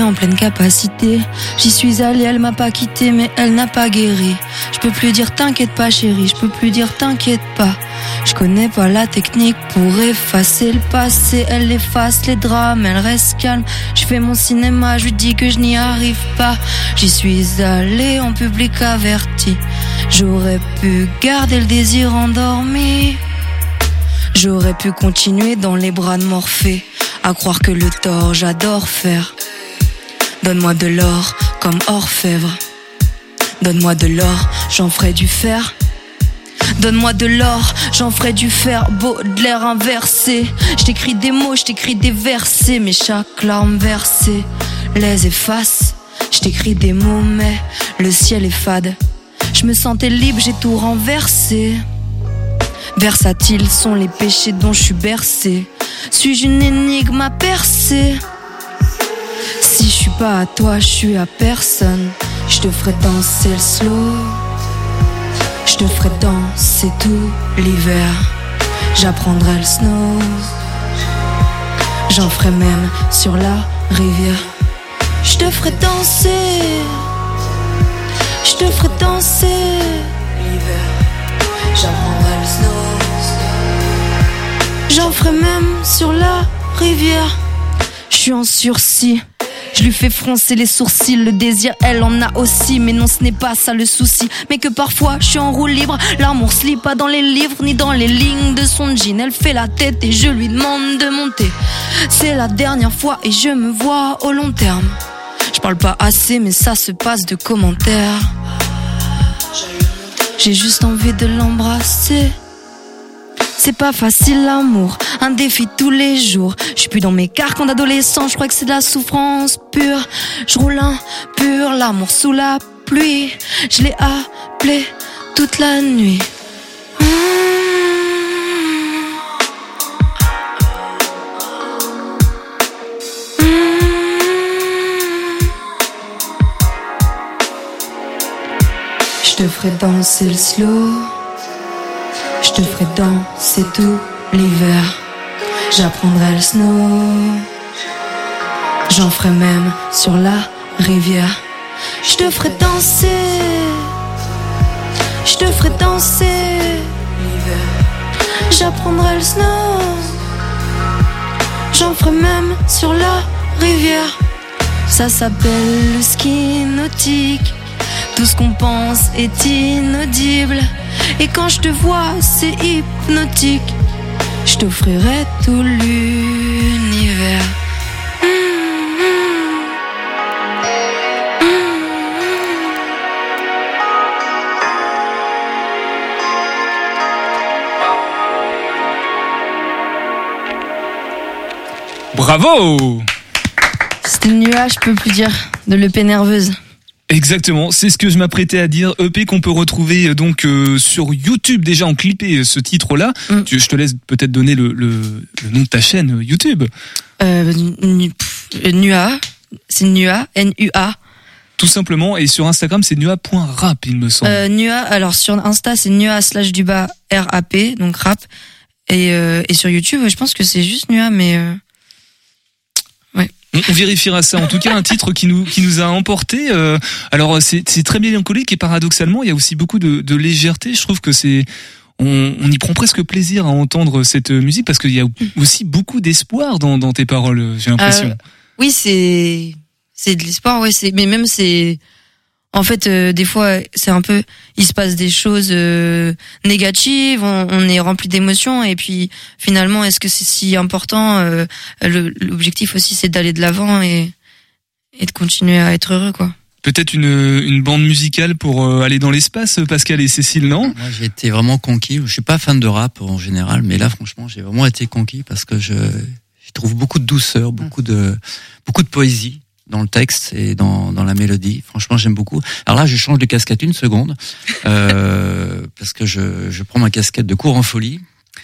[SPEAKER 12] En pleine capacité. J'y suis allée, elle m'a pas quitté, mais elle n'a pas guéri. Je peux plus dire t'inquiète pas chérie, je peux plus dire t'inquiète pas. Je connais pas la technique pour effacer le passé. Elle efface les drames, elle reste calme. Je fais mon cinéma, je lui dis que je n'y arrive pas. J'y suis allée en public averti. J'aurais pu garder le désir endormi. J'aurais pu continuer dans les bras de Morphée, à croire que le tort j'adore faire. Donne-moi de l'or comme orfèvre. Donne-moi de l'or, j'en ferai du fer. Donne-moi de l'or, j'en ferai du fer. Baudelaire inversé. Je t'écris des mots, je t'écris des versets, mais chaque larme versée les efface. Je t'écris des mots, mais le ciel est fade. Je me sentais libre, j'ai tout renversé. Versatiles sont les péchés dont je suis bercé. Suis-je une énigme à percer Si je suis pas à toi, je suis à personne. Je te ferai danser le slow. Je te ferai danser tout l'hiver. J'apprendrai le snow. J'en ferai même sur la rivière. Je te ferai danser. Je te ferai danser l'hiver. J'apprendrai le snow. J'en ferai même sur la rivière. Je suis en sursis. Je lui fais froncer les sourcils, le désir, elle en a aussi. Mais non, ce n'est pas ça le souci. Mais que parfois, je suis en roue libre. L'amour se lit pas dans les livres, ni dans les lignes de son jean. Elle fait la tête et je lui demande de monter. C'est la dernière fois et je me vois au long terme. Je parle pas assez, mais ça se passe de commentaires. J'ai juste envie de l'embrasser. C'est pas facile l'amour, un défi tous les jours. Je suis plus dans mes carcans d'adolescent, je crois que c'est de la souffrance pure. Je roule un pur, l'amour sous la pluie. Je l'ai appelé toute la nuit. Je te danser le slow. Je te ferai danser tout l'hiver. J'apprendrai le snow. J'en ferai même sur la rivière. Je te ferai danser. Je te ferai danser. J'apprendrai le snow. J'en ferai même sur la rivière. Ça s'appelle le ski nautique. Tout ce qu'on pense est inaudible. Et quand je te vois, c'est hypnotique. Je t'offrirai tout l'univers.
[SPEAKER 4] Bravo
[SPEAKER 12] C'était le nuage, je peux plus dire, de l'EP nerveuse.
[SPEAKER 4] Exactement, c'est ce que je m'apprêtais à dire. EP qu'on peut retrouver euh, donc euh, sur YouTube déjà en clippé euh, ce titre-là. Tu- Je te laisse peut-être donner le, le, le nom de ta chaîne euh, YouTube.
[SPEAKER 12] Euh, Nua, c'est Nua, N-U-A.
[SPEAKER 4] Tout simplement. Et sur Instagram, c'est nua.rap, il me semble.
[SPEAKER 12] Euh, Nua, alors sur Insta, c'est Nua slash du bas R-A-P, donc rap. Et, euh, et sur YouTube, je pense que c'est juste Nua, mais euh.
[SPEAKER 4] On, on vérifiera ça. En tout cas, un titre qui nous qui nous a emporté. euh, alors c'est très mélancolique et paradoxalement, il y a aussi beaucoup de, de légèreté. Je trouve que c'est on, on y prend presque plaisir à entendre cette musique parce qu'il y a aussi beaucoup d'espoir dans, dans tes paroles. J'ai l'impression.
[SPEAKER 12] Euh, oui, c'est c'est de l'espoir, ouais. C'est mais même c'est en fait euh, des fois c'est un peu il se passe des choses euh, négatives, on, on est rempli d'émotions et puis finalement est-ce que c'est si important euh, L'objectif aussi c'est d'aller de l'avant et et de continuer à être heureux quoi.
[SPEAKER 4] Peut-être une, une bande musicale pour euh, aller dans l'espace, Pascal et Cécile, non?
[SPEAKER 8] Moi, j'ai été vraiment conquis. Je suis pas fan de rap en général, mais là, franchement, j'ai vraiment été conquis parce que je, je trouve beaucoup de douceur, beaucoup de, beaucoup de poésie dans le texte et dans, dans la mélodie. Franchement, j'aime beaucoup. Alors là, je change de casquette une seconde euh, parce que je, je prends ma casquette de cours en folie.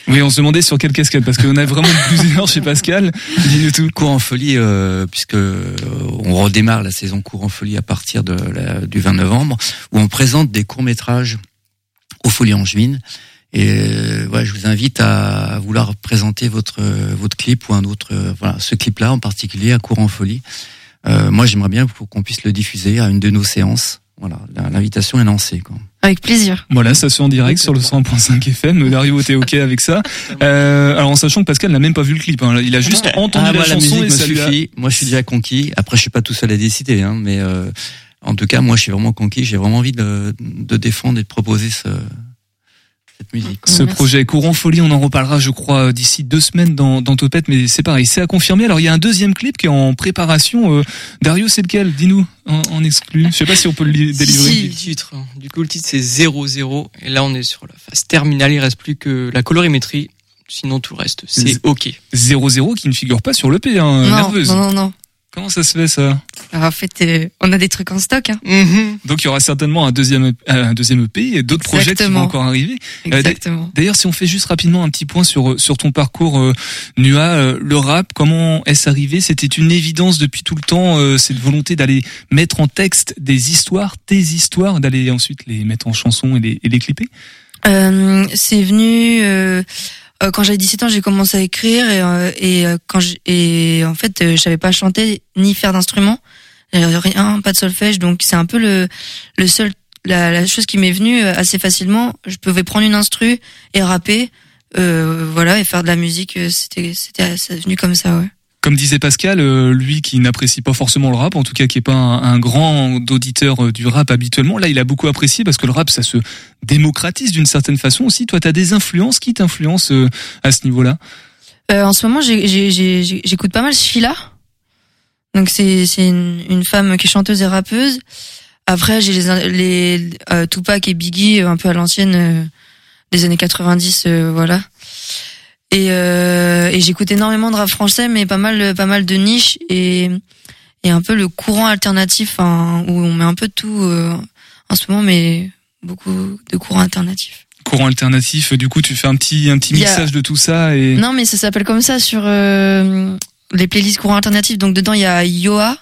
[SPEAKER 4] Oui, on se demandait sur quelle casquette parce qu'on a vraiment plusieurs chez Pascal. Dis-nous tout.
[SPEAKER 8] Cours en folie, euh, puisque euh, on redémarre la saison cours en folie à partir de la- du 20 novembre, où on présente des courts métrages aux Folies Angevines. Et euh, ouais, je vous invite à vouloir présenter votre euh, votre clip ou un autre, voilà, ce clip-là en particulier à cours en folie. Euh, moi, j'aimerais bien pour qu'on puisse le diffuser à une de nos séances. Voilà, l'invitation est lancée. Quoi.
[SPEAKER 12] Avec plaisir.
[SPEAKER 4] Voilà, ça se fait en direct sur le 100.5 FM. Dario, t'es ok avec ça euh, Alors en sachant que Pascal n'a même pas vu le clip, hein. il a juste entendu
[SPEAKER 8] Ah,
[SPEAKER 4] la
[SPEAKER 8] moi,
[SPEAKER 4] chanson
[SPEAKER 8] musique
[SPEAKER 4] et
[SPEAKER 8] me
[SPEAKER 4] ça lui a-
[SPEAKER 8] suffit. Moi, je suis déjà conquis. Après, je suis pas tout seul à décider, hein, mais euh, en tout cas, moi, je suis vraiment conquis. J'ai vraiment envie de, de défendre et de proposer ce, cette musique. quoi.
[SPEAKER 4] Ce projet Courant Folie, on en reparlera, je crois, d'ici deux semaines dans, dans Topette, mais c'est pareil, c'est à confirmer. Alors, il y a un deuxième clip qui est en préparation. Euh, Dario, c'est lequel? Dis-nous, en, en exclu. Je sais pas si on peut le li- délivrer.
[SPEAKER 13] Le titre. hein. Du coup, le titre c'est 0-0. Et là, on est sur la phase terminale. Il reste plus que la colorimétrie. Sinon, tout le reste, c'est OK.
[SPEAKER 4] 0-0 qui ne figure pas sur l'EP, hein,
[SPEAKER 12] non,
[SPEAKER 4] nerveuse.
[SPEAKER 12] non non non.
[SPEAKER 4] Comment ça se fait, ça
[SPEAKER 12] Alors, en fait, euh, on a des trucs en stock. Hein.
[SPEAKER 4] Donc, il y aura certainement un deuxième, EP, euh, un deuxième EP et d'autres projets qui vont
[SPEAKER 12] Exactement.
[SPEAKER 4] encore arriver. Euh, d'a-
[SPEAKER 12] Exactement.
[SPEAKER 4] D'ailleurs, si on fait juste rapidement un petit point sur sur ton parcours euh, Nua, euh, le rap, comment est-ce arrivé? C'était une évidence depuis tout le temps, euh, cette volonté d'aller mettre en texte des histoires, tes histoires, d'aller ensuite les mettre en chansons et les, et les clipper?
[SPEAKER 12] Euh, c'est venu euh, euh, quand j'avais 17 ans, j'ai commencé à écrire et, euh, et euh, quand et en fait, euh, je savais pas chanter ni faire d'instrument, Euh, rien, pas de solfège, donc c'est un peu le le seul la, la chose qui m'est venue euh, assez facilement. Je pouvais prendre une instru et rapper, euh, voilà, et faire de la musique. euh, C'était c'était venu comme ça, ouais.
[SPEAKER 4] Comme disait Pascal, euh, lui qui n'apprécie pas forcément le rap, en tout cas qui est pas un, grand auditeur euh, du rap habituellement, là il a beaucoup apprécié parce que le rap ça se démocratise d'une certaine façon aussi. Toi, t'as des influences qui t'influencent euh, à ce niveau-là?
[SPEAKER 12] Euh, en ce moment, j'écoute pas mal Sheila. Donc c'est une, une femme qui est chanteuse et rappeuse. Après, j'ai les les euh, Tupac et Biggie un peu à l'ancienne des années 90 euh, voilà. Et euh, et j'écoute énormément de rap français mais pas mal pas mal de niches et et un peu le courant alternatif hein, où on met un peu de tout euh, en ce moment mais beaucoup de courant alternatif.
[SPEAKER 4] Courant alternatif, du coup tu fais un petit un petit
[SPEAKER 12] a-
[SPEAKER 4] mixage de tout ça et
[SPEAKER 12] Non, mais ça s'appelle comme ça sur euh, les playlists courant alternatifs. Donc dedans il y a Yoa,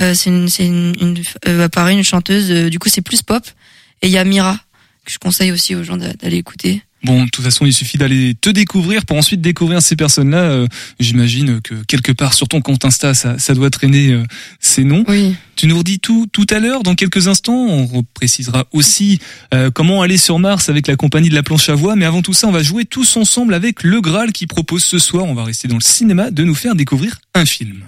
[SPEAKER 12] euh, c'est une, c'est une, une euh, pareil, une chanteuse. euh, du coup c'est plus pop. Et il y a Mira que je conseille aussi aux gens d'a- d'aller écouter.
[SPEAKER 4] Bon, de toute façon, il suffit d'aller te découvrir pour ensuite découvrir ces personnes-là. Euh, J'imagine que quelque part sur ton compte Insta, ça, ça doit traîner euh, ces noms.
[SPEAKER 12] Oui.
[SPEAKER 4] Tu nous redis tout tout à l'heure, dans quelques instants. On précisera aussi euh, comment aller sur Mars avec la compagnie de la planche à voix. Mais avant tout ça, on va jouer tous ensemble avec Le Graal qui propose ce soir, on va rester dans le cinéma, de nous faire découvrir un film.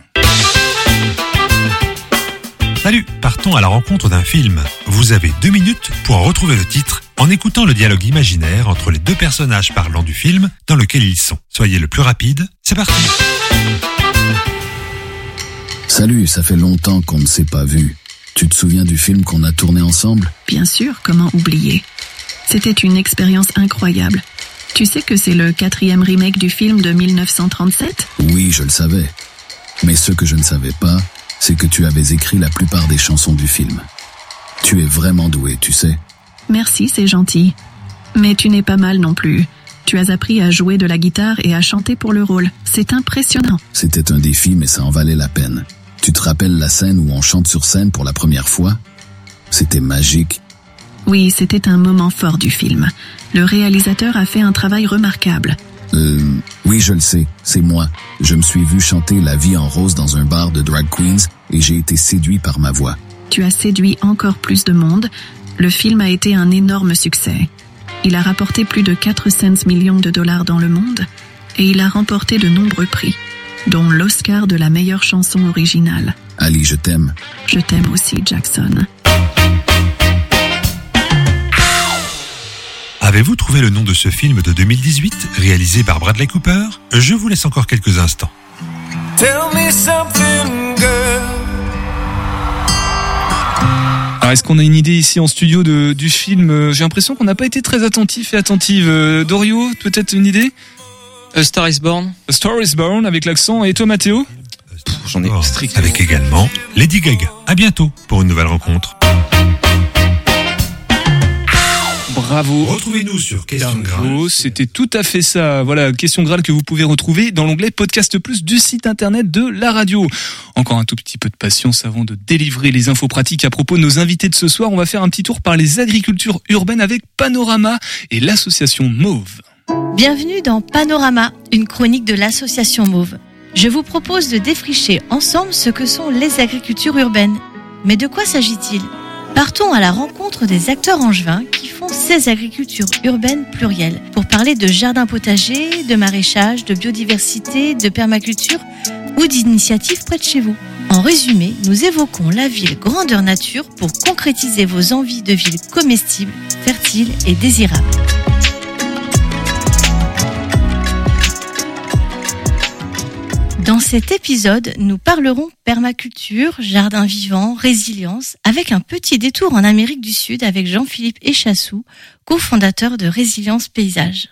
[SPEAKER 14] Salut, partons à la rencontre d'un film. Vous avez deux minutes pour en retrouver le titre en écoutant le dialogue imaginaire entre les deux personnages parlant du film dans lequel ils sont. Soyez le plus rapide, c'est parti.
[SPEAKER 15] Salut, ça fait longtemps qu'on ne s'est pas vu. Tu te souviens du film qu'on a tourné ensemble?
[SPEAKER 16] Bien sûr, comment oublier? C'était une expérience incroyable. Tu sais que c'est le quatrième remake du film de 1937
[SPEAKER 15] Oui, je le savais. Mais ce que je ne savais pas, c'est que tu avais écrit la plupart des chansons du film. Tu es vraiment doué, tu sais.
[SPEAKER 16] Merci, c'est gentil. Mais tu n'es pas mal non plus. Tu as appris à jouer de la guitare et à chanter pour le rôle. C'est impressionnant.
[SPEAKER 15] C'était un défi, mais ça en valait la peine. Tu te rappelles la scène où on chante sur scène pour la première fois? C'était magique.
[SPEAKER 16] Oui, c'était un moment fort du film. Le réalisateur a fait un travail remarquable.
[SPEAKER 15] Euh, oui, je le sais, c'est moi. Je me suis vu chanter La vie en rose dans un bar de drag queens et j'ai été séduit par ma voix.
[SPEAKER 16] Tu as séduit encore plus de monde. Le film a été un énorme succès. Il a rapporté plus de 400 millions de dollars dans le monde et il a remporté de nombreux prix, dont l'Oscar de la meilleure chanson originale.
[SPEAKER 15] Ali, je t'aime.
[SPEAKER 16] Je t'aime aussi, Jackson.
[SPEAKER 14] Avez-vous trouvé le nom de ce film de 2018, réalisé par Bradley Cooper? Je vous laisse encore quelques instants.
[SPEAKER 17] Tell me something, girl.
[SPEAKER 4] Alors, est-ce qu'on a une idée ici en studio de, du film? Euh, J'ai l'impression qu'on n'a pas été très attentif et attentive. Euh, Dorio, peut-être une idée?
[SPEAKER 13] A Star is Born.
[SPEAKER 4] A Star is Born avec l'accent. Et toi, Mathéo
[SPEAKER 5] J'en ai strict.
[SPEAKER 14] Avec également Lady Gaga. À bientôt pour une nouvelle rencontre.
[SPEAKER 4] Bravo.
[SPEAKER 14] Retrouvez-nous sur Question.
[SPEAKER 4] Bravo, c'était tout à fait ça. Voilà, question Graal que vous pouvez retrouver dans l'onglet Podcast Plus du site internet de la radio. Encore un tout petit peu de patience avant de délivrer les infos pratiques à propos de nos invités de ce soir. On va faire un petit tour par les agricultures urbaines avec Panorama et l'association Mauve.
[SPEAKER 18] Bienvenue dans Panorama, une chronique de l'association Mauve. Je vous propose de défricher ensemble ce que sont les agricultures urbaines. Mais de quoi s'agit-il? Partons à la rencontre des acteurs angevins qui font ces agricultures urbaines plurielles pour parler de jardins potagers, de maraîchage, de biodiversité, de permaculture ou d'initiatives près de chez vous. En résumé, nous évoquons la ville grandeur nature pour concrétiser vos envies de ville comestible, fertile et désirable. Dans cet épisode, nous parlerons permaculture, jardin vivant, résilience, avec un petit détour en Amérique du Sud avec Jean-Philippe Echassou, cofondateur de Résilience Paysage.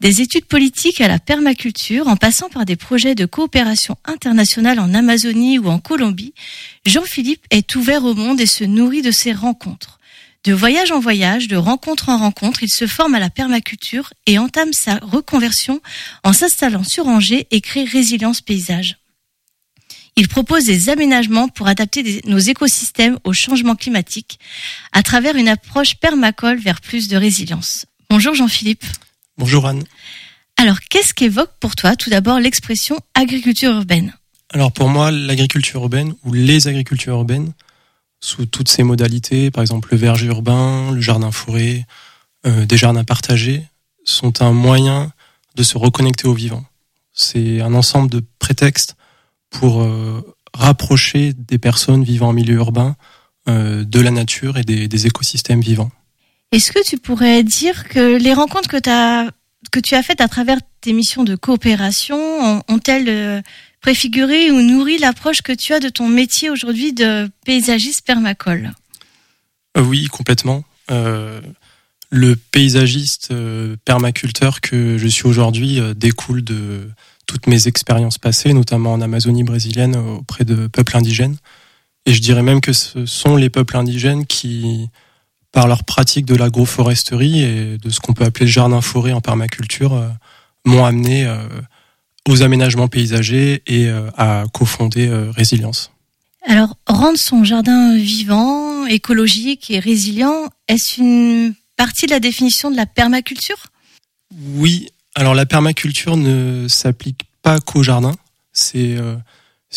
[SPEAKER 18] Des études politiques à la permaculture, en passant par des projets de coopération internationale en Amazonie ou en Colombie, Jean-Philippe est ouvert au monde et se nourrit de ses rencontres. De voyage en voyage, de rencontre en rencontre, il se forme à la permaculture et entame sa reconversion en s'installant sur Angers et crée Résilience Paysage. Il propose des aménagements pour adapter des- nos écosystèmes au changement climatique à travers une approche permacole vers plus de résilience. Bonjour Jean-Philippe.
[SPEAKER 19] Bonjour Anne.
[SPEAKER 18] Alors, qu'est-ce qu'évoque pour toi tout d'abord l'expression agriculture urbaine?
[SPEAKER 19] Alors pour moi, l'agriculture urbaine ou les agricultures urbaines, sous toutes ses modalités, par exemple le verger urbain, le jardin forêt, euh, des jardins partagés, sont un moyen de se reconnecter au vivant. C'est un ensemble de prétextes pour euh, rapprocher des personnes vivant en milieu urbain euh, de la nature et des, écosystèmes vivants.
[SPEAKER 18] Est-ce que tu pourrais dire que les rencontres que, t'as- que tu as faites à travers tes missions de coopération ont- ont-elles euh, préfiguré ou nourri l'approche que tu as de ton métier aujourd'hui de paysagiste permacole
[SPEAKER 19] Euh, oui, complètement. Euh, le paysagiste euh, permaculteur que je suis aujourd'hui découle de toutes mes expériences passées, notamment en Amazonie brésilienne auprès de peuples indigènes. Et je dirais même que ce sont les peuples indigènes qui, par leur pratique de l'agroforesterie et de ce qu'on peut appeler le jardin-forêt en permaculture, m'ont amené aux aménagements paysagers et euh, à cofonder euh, Résilience.
[SPEAKER 18] Alors, rendre son jardin vivant, écologique et résilient, est-ce une partie de la définition de la permaculture?
[SPEAKER 19] Oui, alors la permaculture ne s'applique pas qu'au jardin. C'est euh,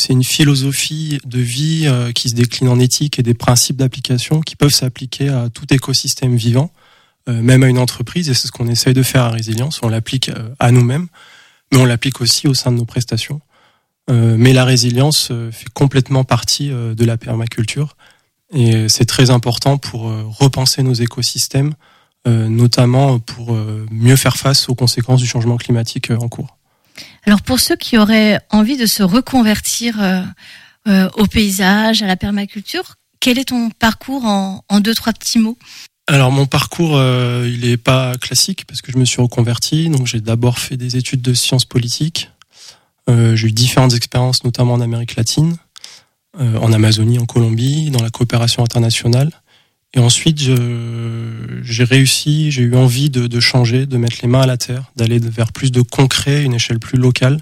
[SPEAKER 19] une philosophie de vie euh, qui se décline en éthique et des principes d'application qui peuvent s'appliquer à tout écosystème vivant, euh, même à une entreprise. Et c'est ce qu'on essaye de faire à Résilience. On l'applique à nous-mêmes, mais on l'applique aussi au sein de nos prestations. Euh, mais la résilience euh, fait complètement partie euh, de la permaculture. Et c'est très important pour repenser nos écosystèmes, notamment pour mieux faire face aux conséquences du changement climatique en cours.
[SPEAKER 18] Alors, pour ceux qui auraient envie de se reconvertir au paysage, à la permaculture, quel est ton parcours en deux, trois petits mots?
[SPEAKER 19] Alors mon parcours, euh, il est pas classique parce que je me suis reconverti. Donc j'ai d'abord fait des études de sciences politiques. Euh, j'ai eu différentes expériences, notamment en Amérique latine, euh, en Amazonie, en Colombie, dans la coopération internationale. Et ensuite, j'ai réussi, j'ai eu envie de, de changer, de mettre les mains à la terre, d'aller vers plus de concret, une échelle plus locale,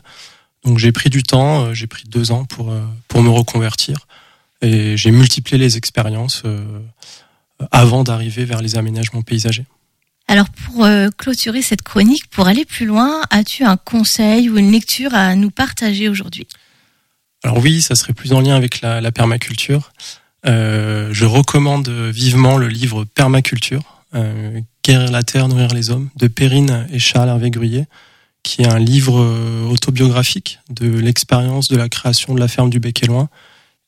[SPEAKER 19] Donc j'ai pris du temps, euh, j'ai pris deux ans pour euh, pour me reconvertir et j'ai multiplié les expériences euh, avant d'arriver vers les aménagements paysagers.
[SPEAKER 18] Alors pour euh, clôturer cette chronique, pour aller plus loin, as-tu un conseil ou une lecture à nous partager aujourd'hui?
[SPEAKER 19] Alors oui, ça serait plus en lien avec la, la permaculture. Euh, je recommande vivement le livre Permaculture, euh, Guérir la terre, nourrir les hommes, de Perrine et Charles Hervé Gruyé, qui est un livre autobiographique de l'expérience de la création de la ferme du Bec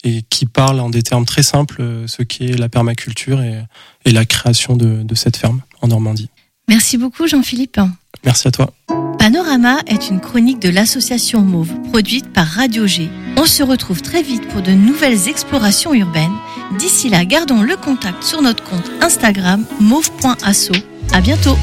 [SPEAKER 19] et qui parle en des termes très simples euh, ce qu'est la permaculture et, et la création de, de cette ferme en Normandie.
[SPEAKER 18] Merci beaucoup Jean-Philippe.
[SPEAKER 19] Merci à toi.
[SPEAKER 18] Panorama est une chronique de l'association Mauve, produite par Radio G. On se retrouve très vite pour de nouvelles explorations urbaines. D'ici là, gardons le contact sur notre compte Instagram mauve.asso. À bientôt.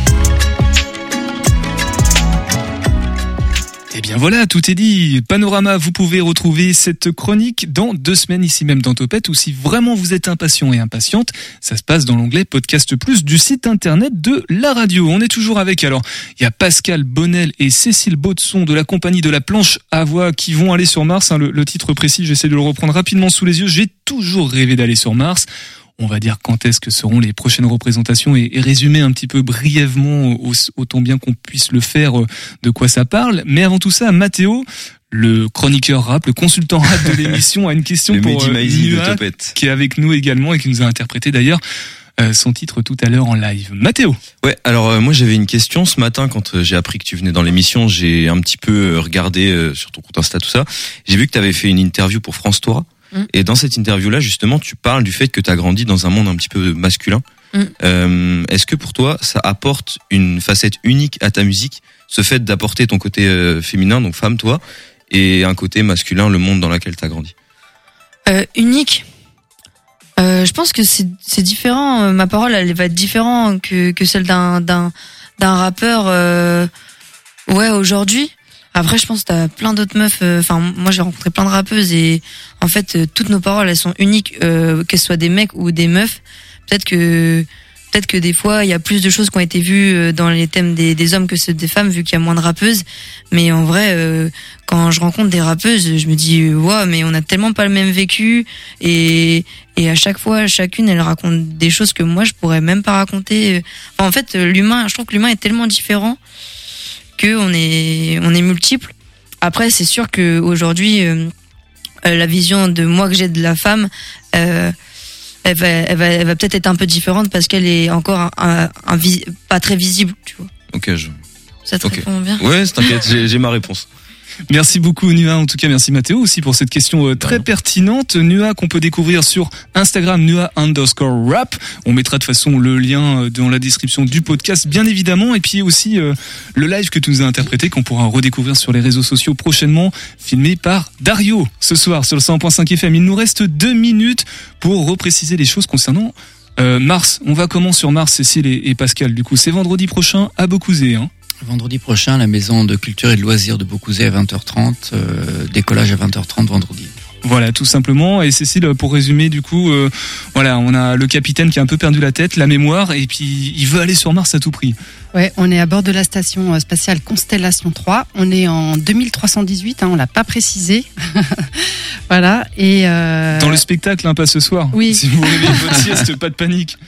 [SPEAKER 4] Eh bien voilà, tout est dit. Panorama, vous pouvez retrouver cette chronique dans deux semaines ici même dans Topette ou si vraiment vous êtes impatient et impatiente, ça se passe dans l'onglet Podcast Plus du site internet de la radio. On est toujours avec alors, il y a Pascal Bonnel et Cécile Baudson de la compagnie de la planche à voix qui vont aller sur Mars. hein, le, le titre précis, j'essaie de le reprendre rapidement sous les yeux. J'ai toujours rêvé d'aller sur Mars on va dire quand est-ce que seront les prochaines représentations et, et résumer un petit peu brièvement, au- autant bien qu'on puisse le faire, euh, de quoi ça parle. Mais avant tout ça, Mathéo, le chroniqueur rap, le consultant rap de l'émission, a une question
[SPEAKER 5] Le
[SPEAKER 4] pour euh,
[SPEAKER 5] Topette.
[SPEAKER 4] qui est avec nous également et qui nous a interprété d'ailleurs euh, son titre tout à l'heure en live. Mathéo.
[SPEAKER 5] Ouais, alors euh, moi j'avais une question ce matin quand j'ai appris que tu venais dans l'émission, j'ai un petit peu regardé euh, sur ton compte Insta tout ça. J'ai vu que tu avais fait une interview pour France 3
[SPEAKER 12] Mm.
[SPEAKER 5] et dans cette interview là justement, tu parles du fait que tu as grandi dans un monde un petit peu masculin.
[SPEAKER 12] Mm.
[SPEAKER 5] Euh, est-ce que pour toi ça apporte une facette unique à ta musique, ce fait d'apporter ton côté euh, féminin donc femme toi et un côté masculin le monde dans lequel tu as grandi?
[SPEAKER 12] Euh, unique. Je pense que c'est différent. Ma parole, elle va être différente que que celle d'un rappeur. ouais, aujourd'hui. Après, je pense que t'as plein d'autres meufs. euh, Enfin, moi, j'ai rencontré plein de rappeuses et en fait, euh, toutes nos paroles, elles sont uniques, euh, qu'elles soient des mecs ou des meufs. Peut-être que peut-être que des fois, il y a plus de choses qui ont été vues euh, dans les thèmes des, des hommes que ceux des femmes, vu qu'il y a moins de rappeuses. Mais en vrai, quand je rencontre des rappeuses, je me dis, ouais, mais on a tellement pas le même vécu et et à chaque fois, chacune, elle raconte des choses que moi, je pourrais même pas raconter. En fait, l'humain, je trouve que l'humain est tellement différent que on est on est multiple. Après, c'est sûr que aujourd'hui, euh, euh, la vision de moi que j'ai de la femme, euh, elle va, elle va, elle va peut-être être un peu différente parce qu'elle est encore un, un- un vis- pas très visible, tu vois.
[SPEAKER 5] OK, je
[SPEAKER 12] Ça te
[SPEAKER 5] Ok.
[SPEAKER 12] répond bien?
[SPEAKER 5] Ouais, t'inquiète, j'ai ma réponse.
[SPEAKER 4] Merci beaucoup Nua, en tout cas merci Mathéo aussi pour cette question euh, très pertinente. Nua qu'on peut découvrir sur Instagram Nua underscore rap. On mettra de toute façon le lien euh, dans la description du podcast bien évidemment et puis aussi euh, le live que tu nous as interprété qu'on pourra redécouvrir sur les réseaux sociaux prochainement filmé par Dario ce soir sur le 100.5 FM. Il nous reste deux minutes pour repréciser les choses concernant euh, Mars. On va comment sur Mars Cécile et, et Pascal? Du coup c'est vendredi prochain à Beaucouzé hein.
[SPEAKER 8] Vendredi prochain, la maison de culture et de loisirs de Beaucouzé à 20h30, euh, décollage à 20h30 vendredi.
[SPEAKER 4] Voilà, tout simplement. Et Cécile, pour résumer, du coup, euh, voilà, on a le capitaine qui a un peu perdu la tête, la mémoire, et puis il veut aller sur Mars à tout prix.
[SPEAKER 9] Ouais, on est à bord de la station euh, spatiale Constellation 3. On est en 2318, hein, on l'a pas précisé. voilà. Et euh,
[SPEAKER 4] Dans le spectacle, hein, pas ce soir.
[SPEAKER 9] Oui.
[SPEAKER 4] Si vous réveillez votre sieste, pas de panique.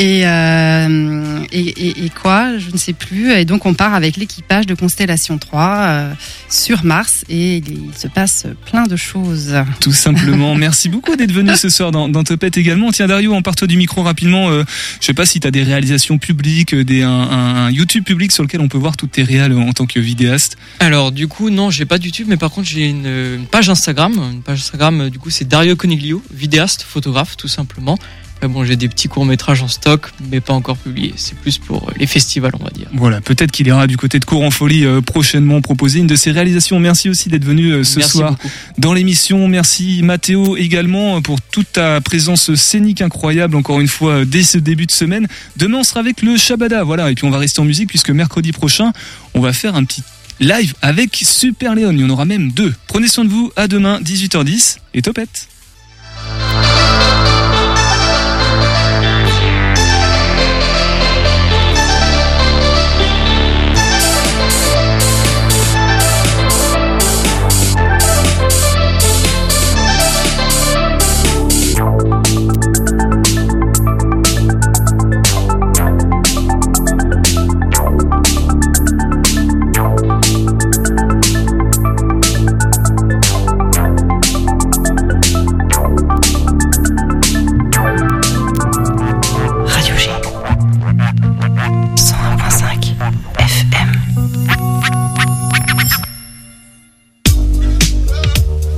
[SPEAKER 9] Et, euh, et, et, et quoi Je ne sais plus. Et donc on part avec l'équipage de Constellation 3 euh, sur Mars et il se passe plein de choses.
[SPEAKER 4] Tout simplement. Merci beaucoup d'être venu ce soir dans, dans Topette également. Tiens, Dario, empare-toi du micro rapidement. Euh, je sais pas si tu as des réalisations publiques, euh, des, un, un- un YouTube public sur lequel on peut voir toutes tes réals en tant que vidéaste.
[SPEAKER 13] Alors du coup non j'ai pas de YouTube mais par contre j'ai une, une page Instagram une page Instagram du coup c'est Dario Coniglio vidéaste photographe tout simplement Bon j'ai des petits courts métrages en stock mais pas encore publiés c'est plus pour euh, les festivals on va dire
[SPEAKER 4] Voilà, peut-être qu'il ira du côté de Cours en Folie euh, prochainement proposer une de ses réalisations. Merci aussi d'être venu euh, ce
[SPEAKER 13] Merci
[SPEAKER 4] soir
[SPEAKER 13] beaucoup.
[SPEAKER 4] dans l'émission. Merci Mathéo également euh, pour toute ta présence scénique incroyable encore une fois euh, dès ce début de semaine. Demain on sera avec le Shabada, voilà, et puis on va rester en musique puisque mercredi prochain on va faire un petit live avec Super Léon. Il y en aura même deux. Prenez soin de vous, à demain 18h10 et topette.